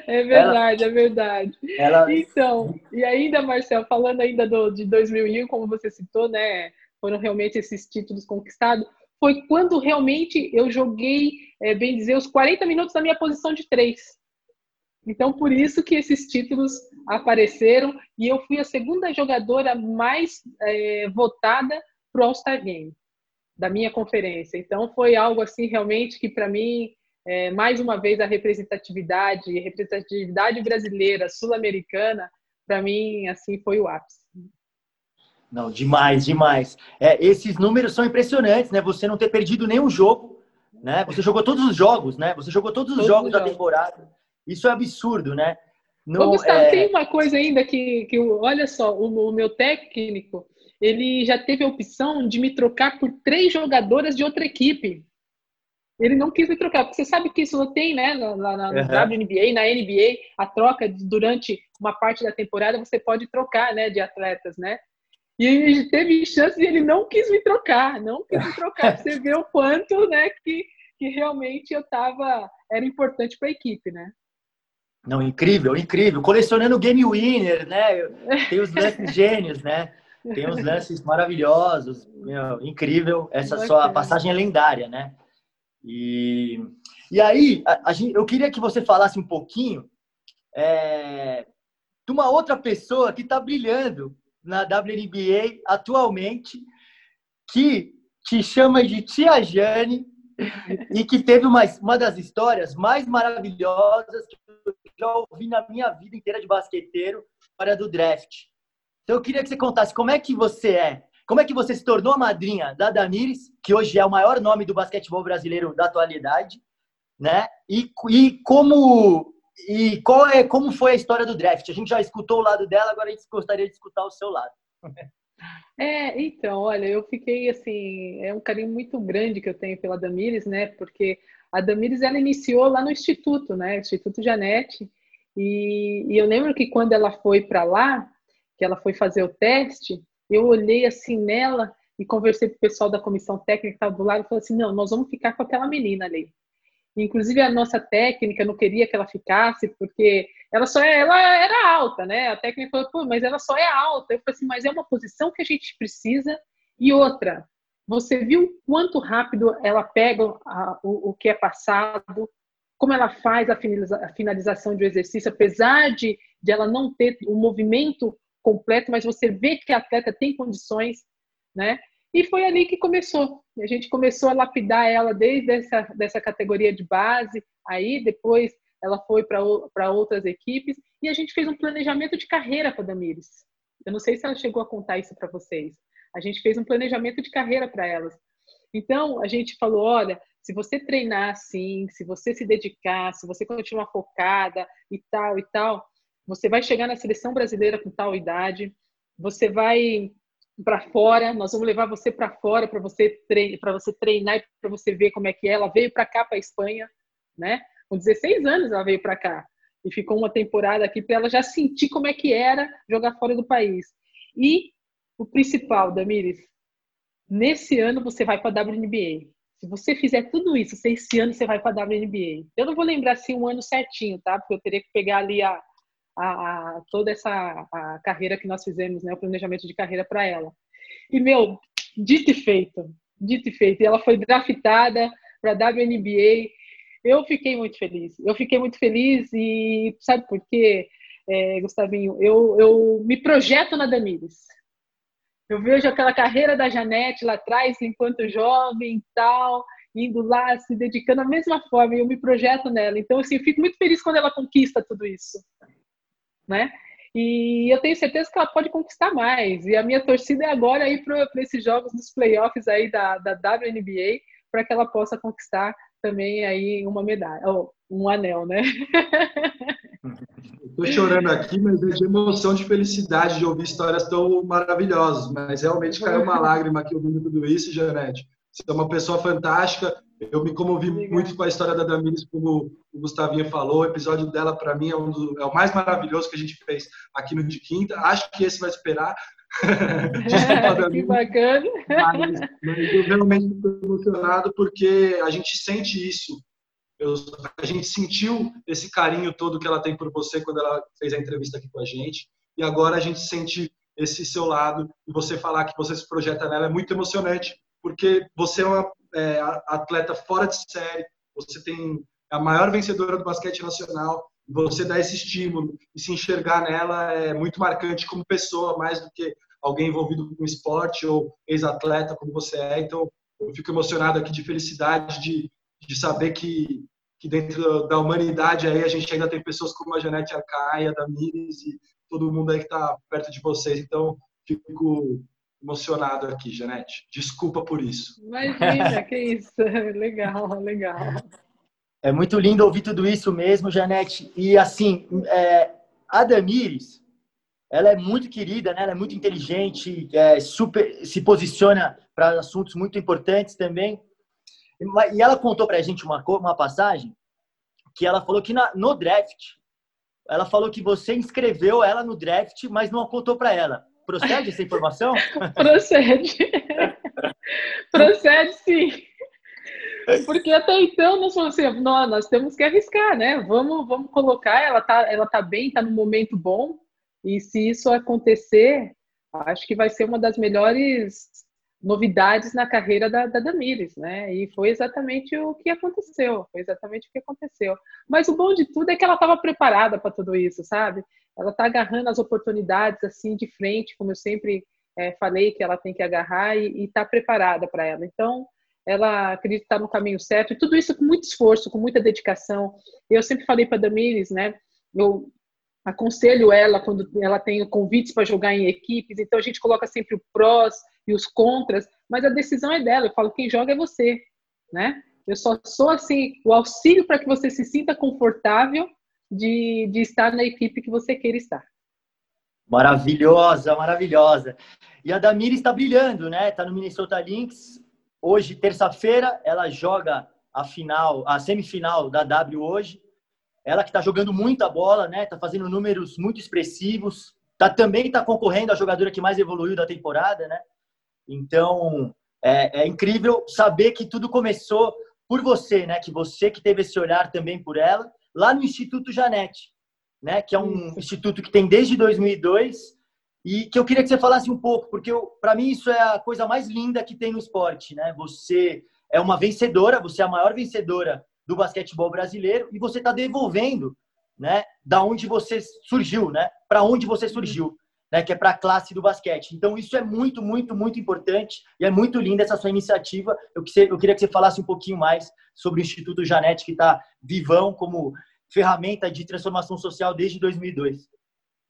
É verdade, ela, é verdade. Ela... Então, e ainda, Marcel, falando ainda do, de 2001, como você citou, né? Foram realmente esses títulos conquistados. Foi quando realmente eu joguei, é, bem dizer, os 40 minutos na minha posição de três. Então, por isso que esses títulos apareceram e eu fui a segunda jogadora mais é, votada para o All-Star Game da minha conferência. Então, foi algo assim realmente que para mim é, mais uma vez a representatividade, representatividade brasileira, sul-americana, para mim assim foi o ápice. Não, demais, demais. É, esses números são impressionantes, né? Você não ter perdido nenhum jogo, né? Você jogou todos os jogos, né? Você jogou todos os todos jogos os da jogos. temporada. Isso é absurdo, né? Não, Ô, Gustavo, é... tem uma coisa ainda que, que olha só, o, o meu técnico, ele já teve a opção de me trocar por três jogadoras de outra equipe. Ele não quis me trocar, porque você sabe que isso tem, né, na, na, na uhum. WNBA, na NBA, a troca durante uma parte da temporada você pode trocar, né, de atletas, né? E ele teve chance e ele não quis me trocar, não quis me trocar. [LAUGHS] Você vê o quanto, né, que, que realmente eu tava, era importante para a equipe, né? Não, incrível, incrível. Colecionando game winner, né? Tem os [LAUGHS] gênios, né? Tem uns lances maravilhosos, meu, incrível. Essa sua passagem é lendária, né? E, e aí, a, a gente, eu queria que você falasse um pouquinho é, de uma outra pessoa que está brilhando na WNBA atualmente, que te chama de Tia Jane e que teve uma, uma das histórias mais maravilhosas que eu já ouvi na minha vida inteira de basqueteiro, para do draft. Então eu queria que você contasse como é que você é como é que você se tornou a madrinha da Damires, que hoje é o maior nome do basquetebol brasileiro da atualidade, né? E, e como e qual é como foi a história do draft? A gente já escutou o lado dela, agora a gente gostaria de escutar o seu lado. [LAUGHS] É, então, olha, eu fiquei assim, é um carinho muito grande que eu tenho pela Damires, né? Porque a Damires ela iniciou lá no Instituto, né? Instituto Janete. E, e eu lembro que quando ela foi para lá, que ela foi fazer o teste, eu olhei assim nela e conversei com o pessoal da comissão técnica que estava do lado e falei assim: não, nós vamos ficar com aquela menina ali. Inclusive a nossa técnica não queria que ela ficasse porque ela só é, ela era alta, né? A técnica falou, Pô, mas ela só é alta. Eu falei assim, mas é uma posição que a gente precisa. E outra, você viu quanto rápido ela pega a, o, o, que é passado, como ela faz a, finaliza, a finalização de um exercício, apesar de, de ela não ter o movimento completo, mas você vê que a atleta tem condições, né? E foi ali que começou. A gente começou a lapidar ela desde essa dessa categoria de base, aí depois ela foi para outras equipes e a gente fez um planejamento de carreira para Damires. Eu não sei se ela chegou a contar isso para vocês. A gente fez um planejamento de carreira para elas. Então, a gente falou: olha, se você treinar assim, se você se dedicar, se você continuar focada e tal e tal, você vai chegar na seleção brasileira com tal idade, você vai para fora, nós vamos levar você para fora para você treinar, para você treinar e para você ver como é que é. Ela veio para cá para Espanha, né? Com 16 anos ela veio para cá e ficou uma temporada aqui para ela já sentir como é que era jogar fora do país. E o principal, Damires, nesse ano você vai para a WNBA. Se você fizer tudo isso, esse ano você vai para a WNBA. Eu não vou lembrar assim um ano certinho, tá? Porque eu teria que pegar ali a a, a toda essa a carreira que nós fizemos, né, o planejamento de carreira para ela. E, meu, dito e feito, dito e feito. E ela foi draftada para a WNBA. Eu fiquei muito feliz. Eu fiquei muito feliz e sabe por quê, é, Gustavinho? Eu, eu me projeto na Damires. Eu vejo aquela carreira da Janete lá atrás, enquanto jovem e tal, indo lá, se dedicando da mesma forma, e eu me projeto nela. Então, assim, eu fico muito feliz quando ela conquista tudo isso né? E eu tenho certeza que ela pode conquistar mais. E a minha torcida é agora ir para esses jogos dos playoffs aí da, da WNBA para que ela possa conquistar também aí uma medalha, ou um anel, né? [LAUGHS] Estou chorando aqui, mas é de emoção, de felicidade de ouvir histórias tão maravilhosas. Mas realmente caiu uma [LAUGHS] lágrima aqui ouvindo tudo isso, Janete. Você é uma pessoa fantástica. Eu me comovi Obrigada. muito com a história da Damiris, como o Gustavinho falou. O episódio dela, para mim, é, um do, é, o mais maravilhoso que a gente fez aqui no de quinta. Acho que esse vai esperar. [LAUGHS] Desculpa, [LAUGHS] que bacana. Mas, mas eu realmente estou emocionado porque a gente sente isso. Eu, a gente sentiu esse carinho todo que ela tem por você quando ela fez a entrevista aqui com a gente. E agora a gente sente esse seu lado e você falar que você se projeta nela é muito emocionante porque você é uma é, atleta fora de série, você tem a maior vencedora do basquete nacional, você dá esse estímulo e se enxergar nela é muito marcante como pessoa, mais do que alguém envolvido com esporte ou ex-atleta como você é. Então, eu fico emocionado aqui de felicidade de, de saber que, que dentro da humanidade aí a gente ainda tem pessoas como a Janete Arcaia, a Damires e todo mundo aí que está perto de vocês. Então, fico emocionado aqui, Janete. Desculpa por isso. Imagina, [LAUGHS] que isso. Legal, legal. É muito lindo ouvir tudo isso mesmo, Janete. E assim, é, a Damires, ela é muito querida, né? ela é muito inteligente, é, super, se posiciona para assuntos muito importantes também. E ela contou para a gente uma, uma passagem que ela falou que na, no draft, ela falou que você inscreveu ela no draft, mas não contou para ela. Procede essa informação? [LAUGHS] Procede. Procede sim. Porque até então nós falamos assim, nós, nós temos que arriscar, né? Vamos, vamos colocar, ela tá, ela tá bem, tá no momento bom. E se isso acontecer, acho que vai ser uma das melhores novidades na carreira da, da Damires, né? E foi exatamente o que aconteceu, foi exatamente o que aconteceu. Mas o bom de tudo é que ela estava preparada para tudo isso, sabe? Ela está agarrando as oportunidades assim de frente, como eu sempre é, falei que ela tem que agarrar e está preparada para ela. Então, ela acredita estar no caminho certo e tudo isso com muito esforço, com muita dedicação. Eu sempre falei para Damires, né? Eu aconselho ela quando ela tem convites para jogar em equipes, então a gente coloca sempre o prós e os contras, mas a decisão é dela. Eu falo, quem joga é você, né? Eu só sou assim o auxílio para que você se sinta confortável de, de estar na equipe que você queira estar. Maravilhosa, maravilhosa. E a Damiri está brilhando, né? Está no Minnesota Lynx. Hoje, terça-feira, ela joga a final, a semifinal da W hoje. Ela que está jogando muita bola, né? Está fazendo números muito expressivos. Tá, também está concorrendo a jogadora que mais evoluiu da temporada, né? Então, é, é, incrível saber que tudo começou por você, né? Que você que teve esse olhar também por ela, lá no Instituto Janete, né? Que é um instituto que tem desde 2002 e que eu queria que você falasse um pouco, porque para mim isso é a coisa mais linda que tem no esporte, né? Você é uma vencedora, você é a maior vencedora do basquetebol brasileiro e você está devolvendo, né? Da onde você surgiu, né? Para onde você surgiu né, que é para a classe do basquete. Então, isso é muito, muito, muito importante e é muito linda essa sua iniciativa. Eu, eu queria que você falasse um pouquinho mais sobre o Instituto Janete, que está vivão como ferramenta de transformação social desde 2002.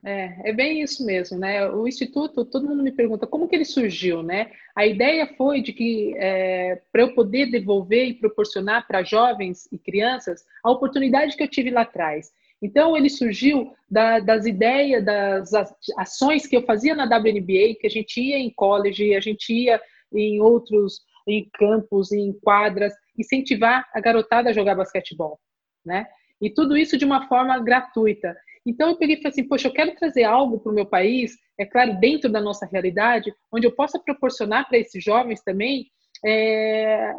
É, é bem isso mesmo, né? O Instituto, todo mundo me pergunta como que ele surgiu, né? A ideia foi de que, é, para eu poder devolver e proporcionar para jovens e crianças a oportunidade que eu tive lá atrás. Então, ele surgiu da, das ideias, das ações que eu fazia na WNBA, que a gente ia em college, a gente ia em outros, em campos, em quadras, incentivar a garotada a jogar basquetebol, né? E tudo isso de uma forma gratuita. Então, eu peguei e falei assim, poxa, eu quero trazer algo para o meu país, é claro, dentro da nossa realidade, onde eu possa proporcionar para esses jovens também é,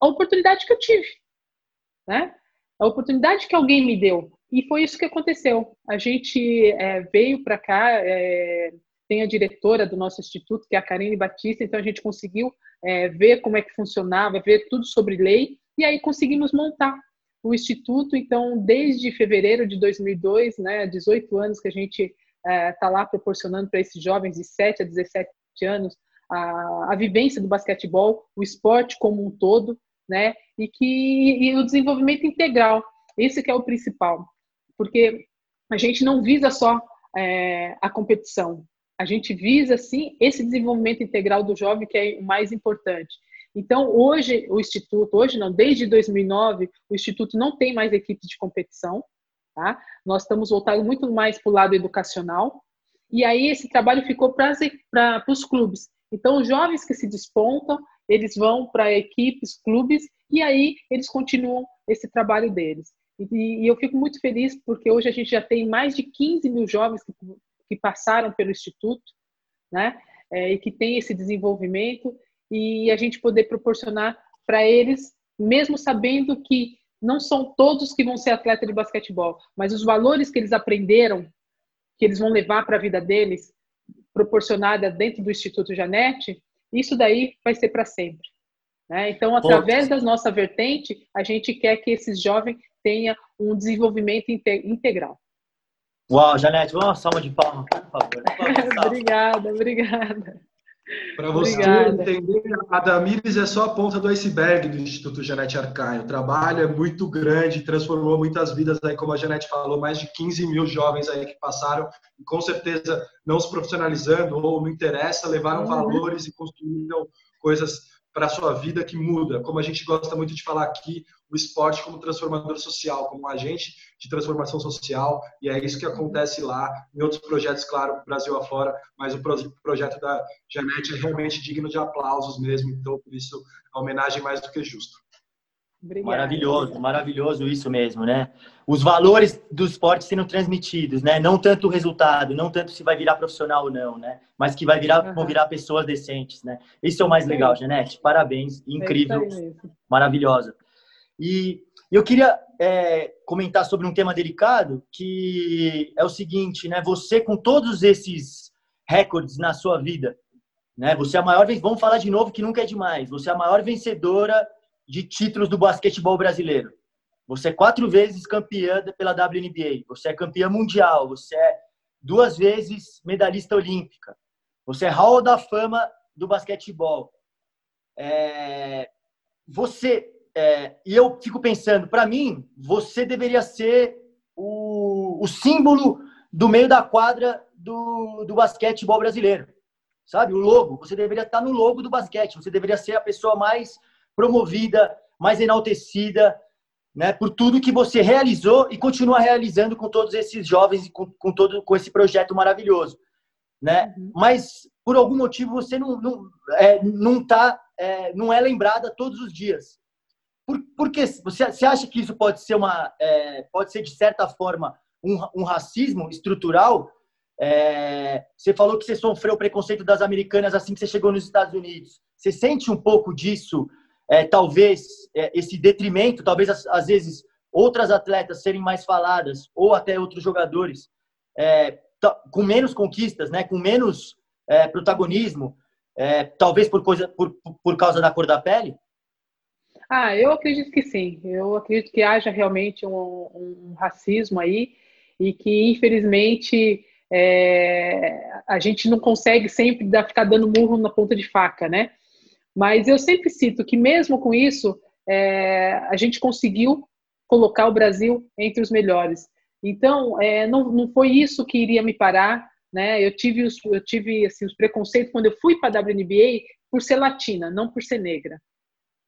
a oportunidade que eu tive, né? A oportunidade que alguém me deu. E foi isso que aconteceu. A gente é, veio para cá, é, tem a diretora do nosso instituto, que é a Karine Batista, então a gente conseguiu é, ver como é que funcionava, ver tudo sobre lei, e aí conseguimos montar o instituto. Então, desde fevereiro de 2002, né, 18 anos que a gente está é, lá proporcionando para esses jovens de 7 a 17 anos a, a vivência do basquetebol, o esporte como um todo, né, e que e o desenvolvimento integral. Esse que é o principal porque a gente não visa só é, a competição, a gente visa, sim, esse desenvolvimento integral do jovem, que é o mais importante. Então, hoje, o Instituto, hoje não, desde 2009, o Instituto não tem mais equipe de competição, tá? Nós estamos voltados muito mais para o lado educacional, e aí esse trabalho ficou para os clubes. Então, os jovens que se despontam, eles vão para equipes, clubes, e aí eles continuam esse trabalho deles. E, e, eu fico muito feliz porque hoje a gente já tem mais de 15 mil jovens que, que passaram pelo Instituto, né? É, e que tem esse desenvolvimento e a gente poder proporcionar para eles, mesmo sabendo que não são todos que vão ser atleta de basquetebol, mas os valores que eles aprenderam, que eles vão levar para a vida deles, proporcionada dentro do Instituto Janete, isso daí vai ser para sempre. Né? Então, através da nossa vertente, a gente quer que esses jovens tenha um desenvolvimento integral. Uau, Janete, uma salva de palmas, por favor. [LAUGHS] obrigada, obrigada. Para você Obrigada. entender, a Damires é só a ponta do iceberg do Instituto Janete Arcaio. O trabalho é muito grande, transformou muitas vidas aí, como a Janete falou, mais de 15 mil jovens aí que passaram, e com certeza não se profissionalizando ou não interessa, levaram uhum. valores e construíram coisas para a sua vida que muda. Como a gente gosta muito de falar aqui, o esporte como transformador social, como um agente de transformação social, e é isso que acontece lá, em outros projetos, claro, Brasil afora, mas o projeto da Janete é realmente digno de aplausos mesmo, então por isso a homenagem mais do que justa. Obrigada. Maravilhoso, maravilhoso isso mesmo, né? Os valores do esporte sendo transmitidos, né? Não tanto o resultado, não tanto se vai virar profissional ou não, né? Mas que vai virar, uhum. vão virar pessoas decentes, né? Isso é o mais legal, Janete. Parabéns, incrível, é maravilhosa. E eu queria é, comentar sobre um tema delicado, que é o seguinte, né? Você com todos esses recordes na sua vida, né? Você é a maior, vamos falar de novo que nunca é demais. Você é a maior vencedora de títulos do basquetebol brasileiro. Você é quatro vezes campeã pela WNBA. Você é campeã mundial. Você é duas vezes medalhista olímpica. Você é Hall da Fama do basquetebol. É... Você é... e eu fico pensando, para mim, você deveria ser o... o, símbolo do meio da quadra do, do basquetebol brasileiro, sabe? O logo. Você deveria estar no logo do basquete. Você deveria ser a pessoa mais promovida, mais enaltecida, né, por tudo que você realizou e continua realizando com todos esses jovens e com, com todo com esse projeto maravilhoso. né? Uhum. Mas por algum motivo você não não é, não tá é, não é lembrada todos os dias. Por, por que você, você acha que isso pode ser uma é, pode ser de certa forma um, um racismo estrutural? É, você falou que você sofreu preconceito das americanas assim que você chegou nos Estados Unidos. Você sente um pouco disso? É, talvez é, esse detrimento, talvez às vezes outras atletas serem mais faladas ou até outros jogadores é, com menos conquistas, né, com menos é, protagonismo, talvez por, coisa, por, por causa da cor da pele? Ah, eu acredito que sim. Eu acredito que haja realmente um, um racismo aí e que, infelizmente, é, a gente não consegue sempre dar, ficar dando murro na ponta de faca, né? Mas eu sempre cito que, mesmo com isso, é, a gente conseguiu colocar o Brasil entre os melhores. Então, é, não, não foi isso que iria me parar. Né? Eu tive, os, eu tive assim, os preconceitos quando eu fui para a WNBA por ser latina, não por ser negra.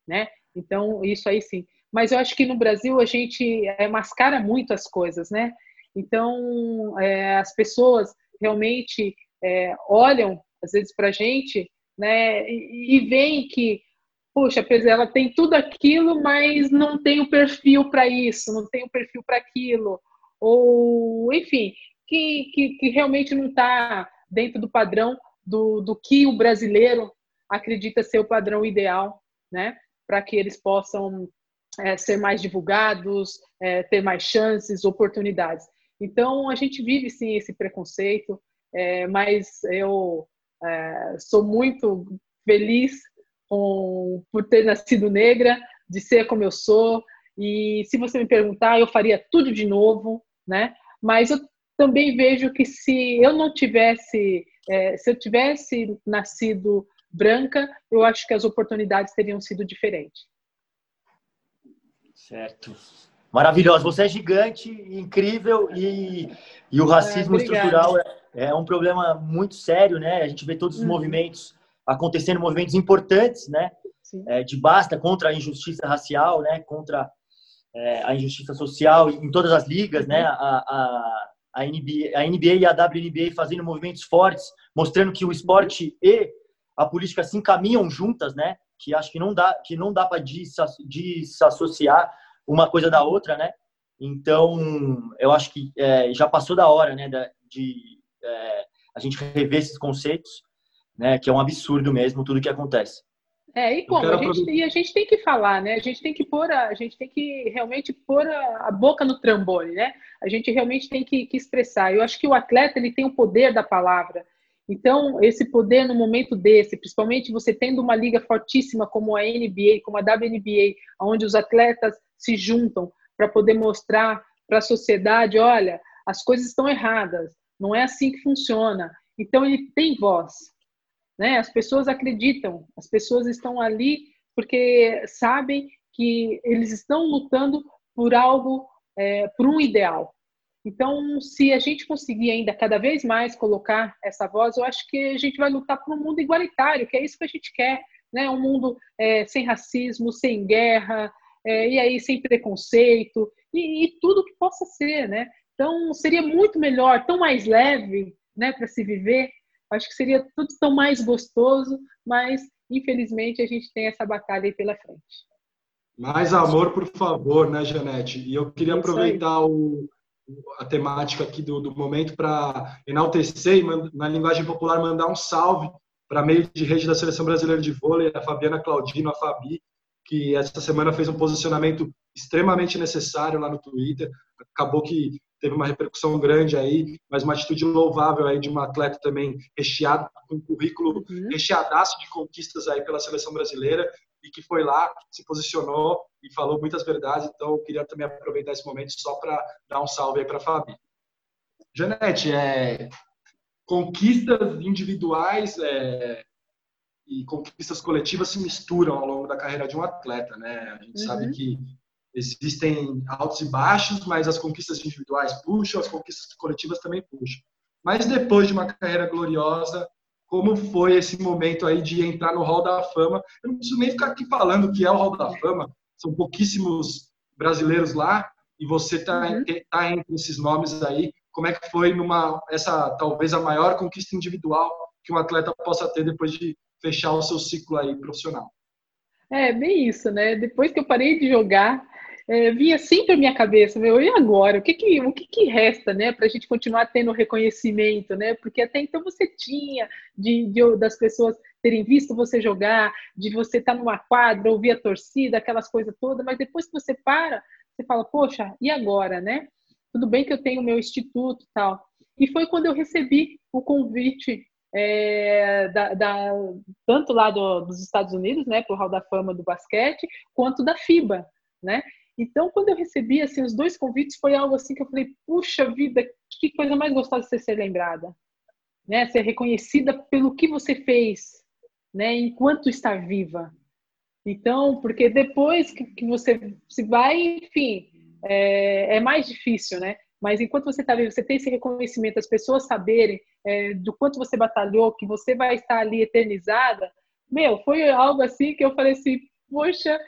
Né? Então, isso aí sim. Mas eu acho que no Brasil a gente é, mascara muito as coisas, né? Então, é, as pessoas realmente é, olham, às vezes, para a gente né, e, e veem que, poxa, ela tem tudo aquilo, mas não tem o perfil para isso, não tem o perfil para aquilo ou enfim, que, que, que realmente não está dentro do padrão do, do que o brasileiro acredita ser o padrão ideal, né? Para que eles possam é, ser mais divulgados, é, ter mais chances, oportunidades. Então, a gente vive sim esse preconceito, é, mas eu é, sou muito feliz com, por ter nascido negra, de ser como eu sou. E se você me perguntar, eu faria tudo de novo, né? Mas eu também vejo que se eu não tivesse, é, se eu tivesse nascido branca, eu acho que as oportunidades teriam sido diferentes. Certo. Maravilhosa. Você é gigante, incrível e, e o racismo é, estrutural é, é, um problema muito sério, né? A gente vê todos os uhum. movimentos acontecendo, movimentos importantes, né? É, de basta contra a injustiça racial, né? Contra é, a injustiça social em todas as ligas, né? A, a, a, NBA, a NBA e a WNBA fazendo movimentos fortes, mostrando que o esporte e a política se encaminham juntas, né? Que acho que não dá, que não dá para desassociar uma coisa da outra, né? Então, eu acho que é, já passou da hora, né? De é, a gente rever esses conceitos, né? Que é um absurdo mesmo tudo que acontece. É, e como? A gente, e a gente tem que falar, né? A gente tem que pôr a, a gente tem que realmente pôr a, a, boca no trambone, né? A gente realmente tem que, que, expressar. Eu acho que o atleta ele tem o poder da palavra. Então, esse poder no momento desse, principalmente você tendo uma liga fortíssima como a NBA, como a WNBA, onde os atletas se juntam para poder mostrar para a sociedade, olha, as coisas estão erradas, não é assim que funciona. Então, ele tem voz, né? As pessoas acreditam, as pessoas estão ali porque sabem que eles estão lutando por algo, é, por um ideal. Então, se a gente conseguir ainda cada vez mais colocar essa voz, eu acho que a gente vai lutar por um mundo igualitário, que é isso que a gente quer, né? Um mundo é, sem racismo, sem guerra, é, e aí sem preconceito e, e, tudo que possa ser, né? Então, seria muito melhor, tão mais leve, né, para se viver Acho que seria tudo tão mais gostoso, mas infelizmente a gente tem essa batalha aí pela frente. Mais amor, por favor, né, Janete? E eu queria aproveitar o, a temática aqui do, do momento para enaltecer e, na linguagem popular, mandar um salve para meio de rede da Seleção Brasileira de Vôlei, a Fabiana Claudino, a Fabi, que essa semana fez um posicionamento extremamente necessário lá no Twitter. Acabou que teve uma repercussão grande aí, mas uma atitude louvável aí de uma atleta também recheado, com um currículo uhum. recheadaço de conquistas aí pela seleção brasileira e que foi lá, se posicionou e falou muitas verdades. Então, eu queria também aproveitar esse momento só para dar um salve aí para a Fabi. Janete, é, conquistas individuais é, e conquistas coletivas se misturam ao longo da carreira de um atleta, né? A gente uhum. sabe que Existem altos e baixos, mas as conquistas individuais puxam, as conquistas coletivas também puxam. Mas depois de uma carreira gloriosa, como foi esse momento aí de entrar no Hall da Fama? Eu não preciso nem ficar aqui falando que é o Hall da Fama, são pouquíssimos brasileiros lá, e você está uhum. tá entre esses nomes aí. como é que foi numa essa talvez a maior conquista individual que um atleta possa ter depois de fechar o seu ciclo aí profissional. É, bem isso, né? Depois que eu parei de jogar, é, vinha sempre a minha cabeça, meu, e agora? O que que, o que, que resta, né, para a gente continuar tendo reconhecimento, né? Porque até então você tinha de, de, das pessoas terem visto você jogar, de você estar tá numa quadra, ouvir a torcida, aquelas coisas todas, mas depois que você para, você fala, poxa, e agora, né? Tudo bem que eu tenho meu instituto tal. E foi quando eu recebi o convite é, da, da, tanto lá do, dos Estados Unidos, né, para o Hall da Fama do basquete, quanto da FIBA, né? Então, quando eu recebi assim os dois convites, foi algo assim que eu falei: puxa vida, que coisa mais gostosa de ser lembrada, né? Ser reconhecida pelo que você fez, né? Enquanto está viva. Então, porque depois que, que você se vai, enfim, é, é mais difícil, né? Mas enquanto você está vivo, você tem esse reconhecimento, as pessoas saberem é, do quanto você batalhou, que você vai estar ali eternizada, meu, foi algo assim que eu falei assim, poxa,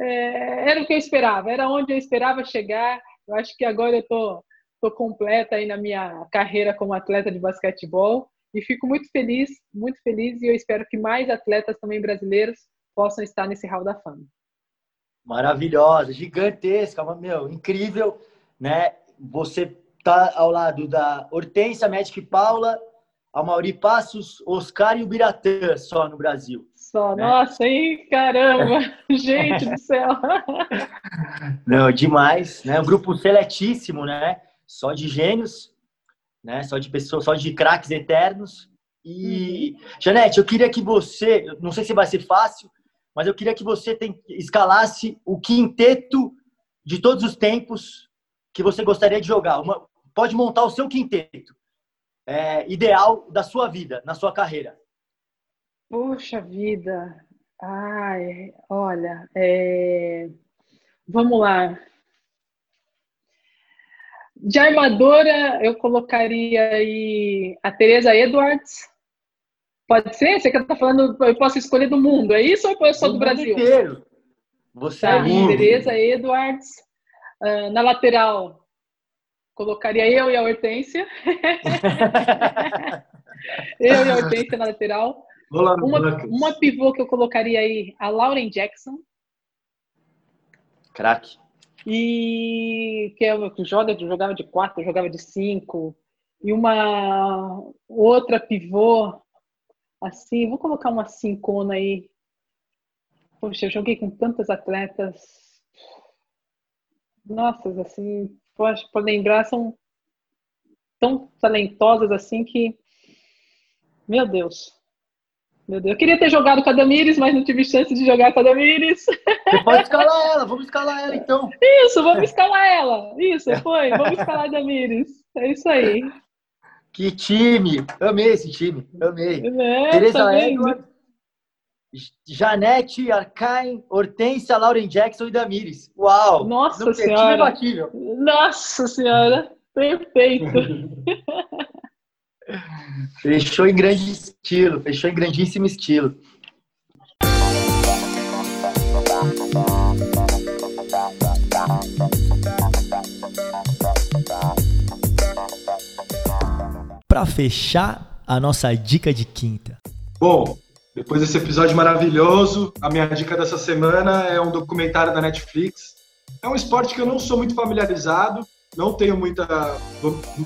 é, era o que eu esperava, era onde eu esperava chegar. Eu acho que agora eu tô, tô completa aí na minha carreira como atleta de basquetebol e fico muito feliz, muito feliz e eu espero que mais atletas também brasileiros possam estar nesse hall da fama. Maravilhosa, gigantesca, meu, incrível, né? Você tá ao lado da Hortência, Magic Paula, a Mauri Passos, Oscar e o Biratã só no Brasil. Só, né? nossa, hein? Caramba! [LAUGHS] Gente do céu! Não, demais, né? Um grupo seletíssimo, né? Só de gênios, né? Só de pessoas, só de craques eternos. E, uhum. Janete, eu queria que você, não sei se vai ser fácil, mas eu queria que você tem, escalasse o quinteto de todos os tempos que você gostaria de jogar. Uma, pode montar o seu quinteto é, ideal da sua vida, na sua carreira. Poxa vida. Ai, olha, é... vamos lá. De armadora, eu colocaria aí a Teresa Edwards. Pode ser? Você que está falando, eu posso escolher do mundo, é isso ou eu sou do, do Brasil? Inteiro. Você tá, é Tereza Edwards. Uh, na lateral, colocaria eu e a Hortência. [LAUGHS] eu e a Hortência na lateral. Uma, uma pivô que eu colocaria aí, a Lauren Jackson. Crack. E que, é, que joga, jogava de quatro, jogava de cinco. E uma outra pivô, assim, vou colocar uma cincona aí. Poxa, eu joguei com tantas atletas. Nossa, assim, por lembrar, são tão talentosas assim que. Meu Deus. Meu Deus, eu queria ter jogado com a Damires, mas não tive chance de jogar com a Damires. Você pode escalar ela, vamos escalar ela então. Isso, vamos escalar ela. Isso, foi, vamos escalar a Damires. É isso aí. Que time! Amei esse time, amei. É, tá Edward, Janete, Arcaim, Hortência, Lauren Jackson e Damires. Uau! Nossa Senhora! Nossa Senhora! Perfeito! [LAUGHS] Fechou em grande estilo, fechou em grandíssimo estilo. Para fechar a nossa dica de quinta. Bom, depois desse episódio maravilhoso, a minha dica dessa semana é um documentário da Netflix. É um esporte que eu não sou muito familiarizado, não tenho muita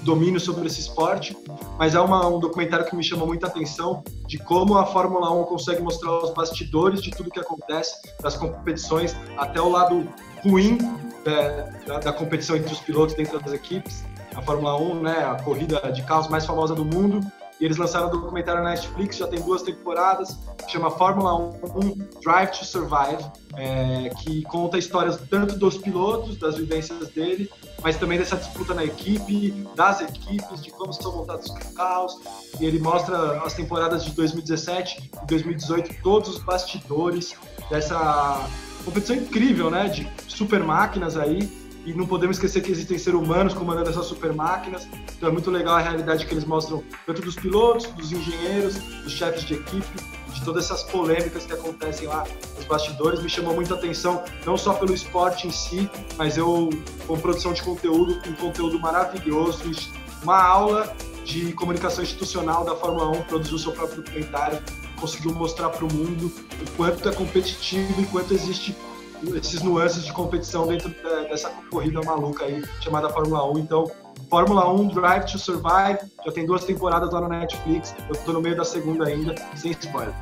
domínio sobre esse esporte, mas é uma, um documentário que me chama muita atenção de como a Fórmula 1 consegue mostrar os bastidores de tudo que acontece, das competições, até o lado ruim é, da, da, competição entre os pilotos dentro das equipes. A Fórmula 1, né, a corrida de carros mais famosa do mundo, e eles lançaram um documentário na Netflix, já tem duas temporadas, chama Fórmula 1 Drive to Survive, é, que conta histórias tanto dos pilotos, das vivências dele, mas também dessa disputa na equipe, das equipes, de como são montados os carros. E ele mostra as temporadas de 2017 e 2018, todos os bastidores dessa competição incrível, né? De super máquinas aí e não podemos esquecer que existem seres humanos comandando essas super máquinas. Então é muito legal a realidade que eles mostram tanto dos pilotos, dos engenheiros, dos chefes de equipe, de todas essas polêmicas que acontecem lá nos bastidores. Me chamou muita atenção, não só pelo esporte em si, mas eu, com produção de conteúdo, um conteúdo maravilhoso, uma aula de comunicação institucional da Fórmula 1, produziu seu próprio documentário, conseguiu mostrar para o mundo o quanto é competitivo e quanto existe esses nuances de competição dentro dessa corrida maluca aí chamada Fórmula 1. Então, Fórmula 1 Drive to Survive, já tem duas temporadas lá no Netflix, eu estou no meio da segunda ainda, sem spoiler.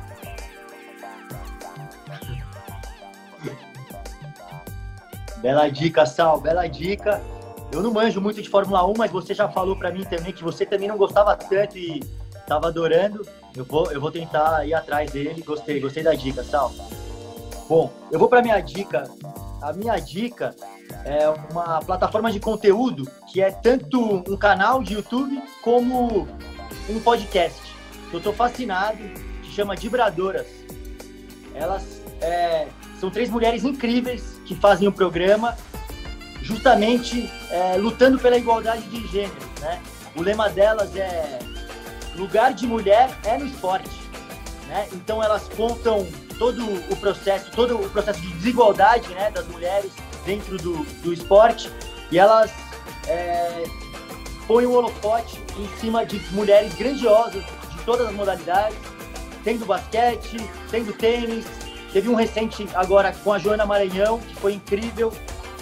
Bela dica, Sal, bela dica. Eu não manjo muito de Fórmula 1, mas você já falou para mim também que você também não gostava tanto e estava adorando. Eu vou, eu vou tentar ir atrás dele. Gostei, gostei da dica, Sal. Bom, eu vou para minha dica. A minha dica é uma plataforma de conteúdo que é tanto um canal de YouTube como um podcast. Eu estou fascinado, se chama Vibradoras. Elas é, são três mulheres incríveis que fazem o programa justamente é, lutando pela igualdade de gênero. Né? O lema delas é lugar de mulher é no esporte. Né? Então elas contam todo o processo, todo o processo de desigualdade né, das mulheres dentro do, do esporte e elas é, põem o holofote em cima de mulheres grandiosas de todas as modalidades, tem do basquete, tem do tênis, teve um recente agora com a Joana Maranhão, que foi incrível,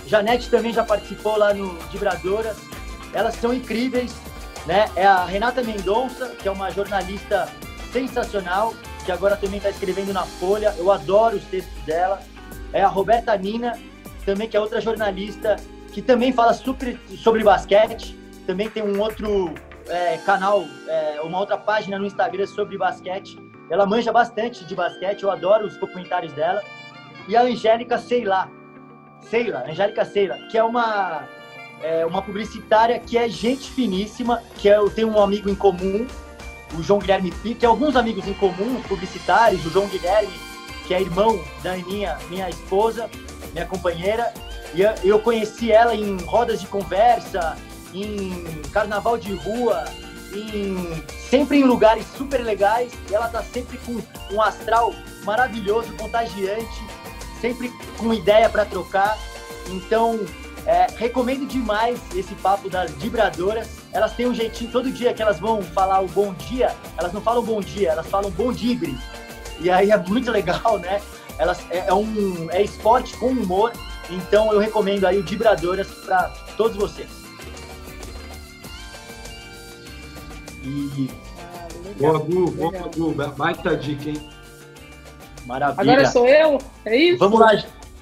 Janete também já participou lá no Vibradoras. Elas são incríveis, né? É a Renata Mendonça, que é uma jornalista sensacional, que agora também está escrevendo na Folha. Eu adoro os textos dela. É a Roberta Nina, também que é outra jornalista que também fala super sobre basquete. Também tem um outro é, canal, é, uma outra página no Instagram sobre basquete. Ela manja bastante de basquete, eu adoro os comentários dela. E a Angélica Sei lá, Seila, Angélica Seila, que é uma, é, uma publicitária que é gente finíssima, que é, eu tenho um amigo em comum, o João Guilherme Pi, que é alguns amigos em comum, publicitários, o João Guilherme, que é irmão da Aninha, minha esposa, minha companheira, e eu conheci ela em rodas de conversa, em carnaval de rua, em, sempre em lugares super legais, e ela tá sempre com um astral maravilhoso, contagiante, sempre com ideia para trocar. Então, é, recomendo demais esse papo das vibradoras. Elas têm um jeitinho, todo dia que elas vão falar o bom dia, elas não falam bom dia, elas falam bom dibre. E aí é muito [LAUGHS] legal, né? Elas, é, é um é esporte com humor, então eu recomendo aí o Vibradoras para todos vocês. E... Ah, boa, Gu, boa, Gu, baita dica, hein? Maravilha. Agora sou eu? É isso? Vamos lá.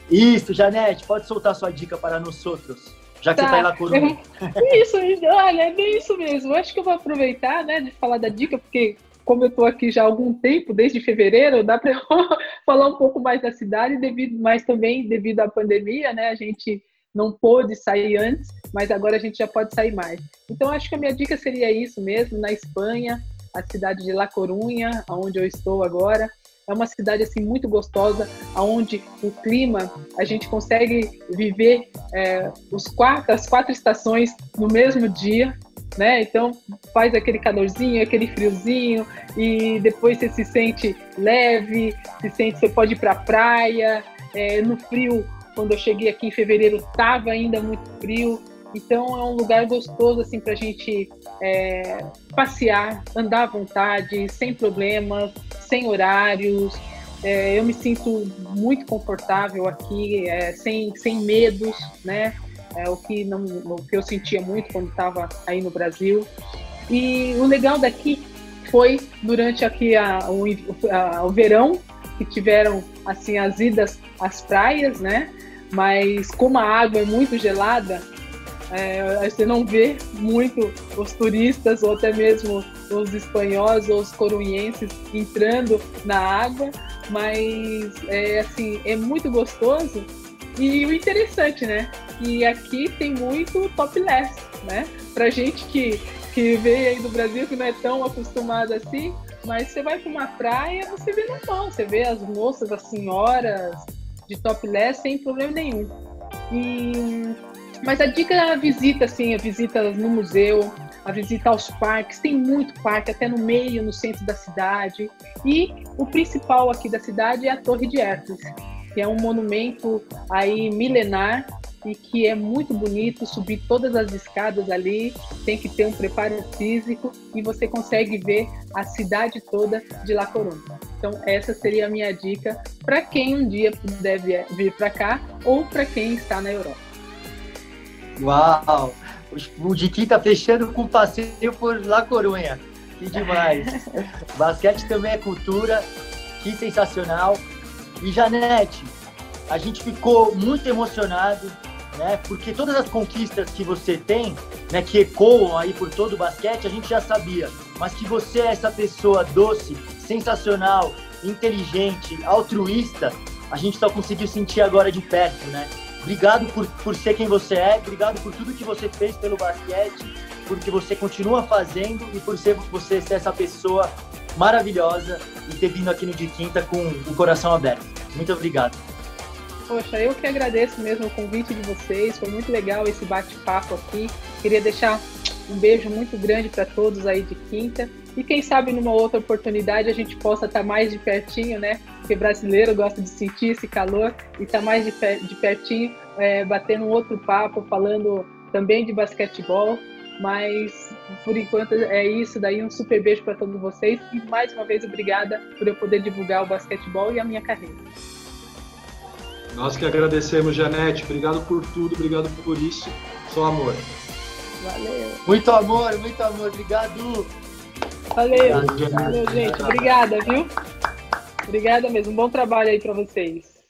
Isso, Janete, pode soltar sua dica para nós outros. Já que tá. você está aí na coluna. [LAUGHS] Isso, olha, é bem isso mesmo. Acho que eu vou aproveitar, né, de falar da dica, porque como eu estou aqui já há algum tempo, desde fevereiro, dá para [LAUGHS] falar um pouco mais da cidade, devido, mas também devido à pandemia, né, a gente não pôde sair antes, mas agora a gente já pode sair mais. Então, acho que a minha dica seria isso mesmo, na Espanha, a cidade de La Corunha, onde eu estou agora, é uma cidade assim muito gostosa, aonde o clima a gente consegue viver é, os quatro, as quatro estações no mesmo dia, né? Então faz aquele calorzinho, aquele friozinho e depois você se sente leve, se sente, você pode ir para a praia. É, no frio, quando eu cheguei aqui em fevereiro, estava ainda muito frio. Então é um lugar gostoso assim para a gente é, passear, andar à vontade, sem problemas, sem horários. É, eu me sinto muito confortável aqui, é, sem, sem medos, né? É o que não, o que eu sentia muito quando estava aí no Brasil. E o legal daqui foi durante aqui a, o, a, o verão que tiveram assim as idas às praias, né? Mas como a água é muito gelada, é, você não vê muito os turistas ou até mesmo os espanhóis ou os corunhenses entrando na água, mas é assim é muito gostoso e o interessante, né? Que aqui tem muito topless, né? Pra gente que que veio aí do Brasil que não é tão acostumado assim, mas você vai para uma praia, você vê normal, você vê as moças, as senhoras de topless sem problema nenhum. E mas a dica é a visita, assim, a visita no museu, a visita aos parques. Tem muito parque, até no meio, no centro da cidade. E o principal aqui da cidade é a Torre de Hércules, que é um monumento aí milenar e que é muito bonito subir todas as escadas ali, tem que ter um preparo físico e você consegue ver a cidade toda de La Coruña. Então essa seria a minha dica para quem um dia puder vir para cá ou para quem está na Europa. Uau! O Diquim tá fechando com passeio por La Coruña. Que demais. [LAUGHS] Basquete também é cultura. Que sensacional. E Janete, a gente ficou muito emocionado, né? Porque todas as conquistas que você tem, né, que ecoam aí por todo o basquete, a gente já sabia. Mas que você é essa pessoa doce, sensacional, inteligente, altruísta, a gente só conseguiu sentir agora de perto, né? Obrigado por, por ser quem você é, obrigado por tudo que você fez pelo basquete, porque você continua fazendo e por ser você ser essa pessoa maravilhosa e ter vindo aqui no de quinta com o coração aberto. Muito obrigado. Poxa, eu que agradeço mesmo o convite de vocês. Foi muito legal esse bate-papo aqui. Queria deixar um beijo muito grande para todos aí de quinta. E quem sabe numa outra oportunidade a gente possa estar tá mais de pertinho, né? Porque brasileiro gosta de sentir esse calor e estar tá mais de, de pertinho, é, batendo um outro papo, falando também de basquetebol. Mas por enquanto é isso. Daí um super beijo para todos vocês e mais uma vez obrigada por eu poder divulgar o basquetebol e a minha carreira. Nós que agradecemos, Janete. Obrigado por tudo, obrigado por isso. Só amor. Valeu. Muito amor, muito amor. Obrigado. Valeu. Valeu, gente. Obrigada, viu? Obrigada mesmo. Bom trabalho aí para vocês.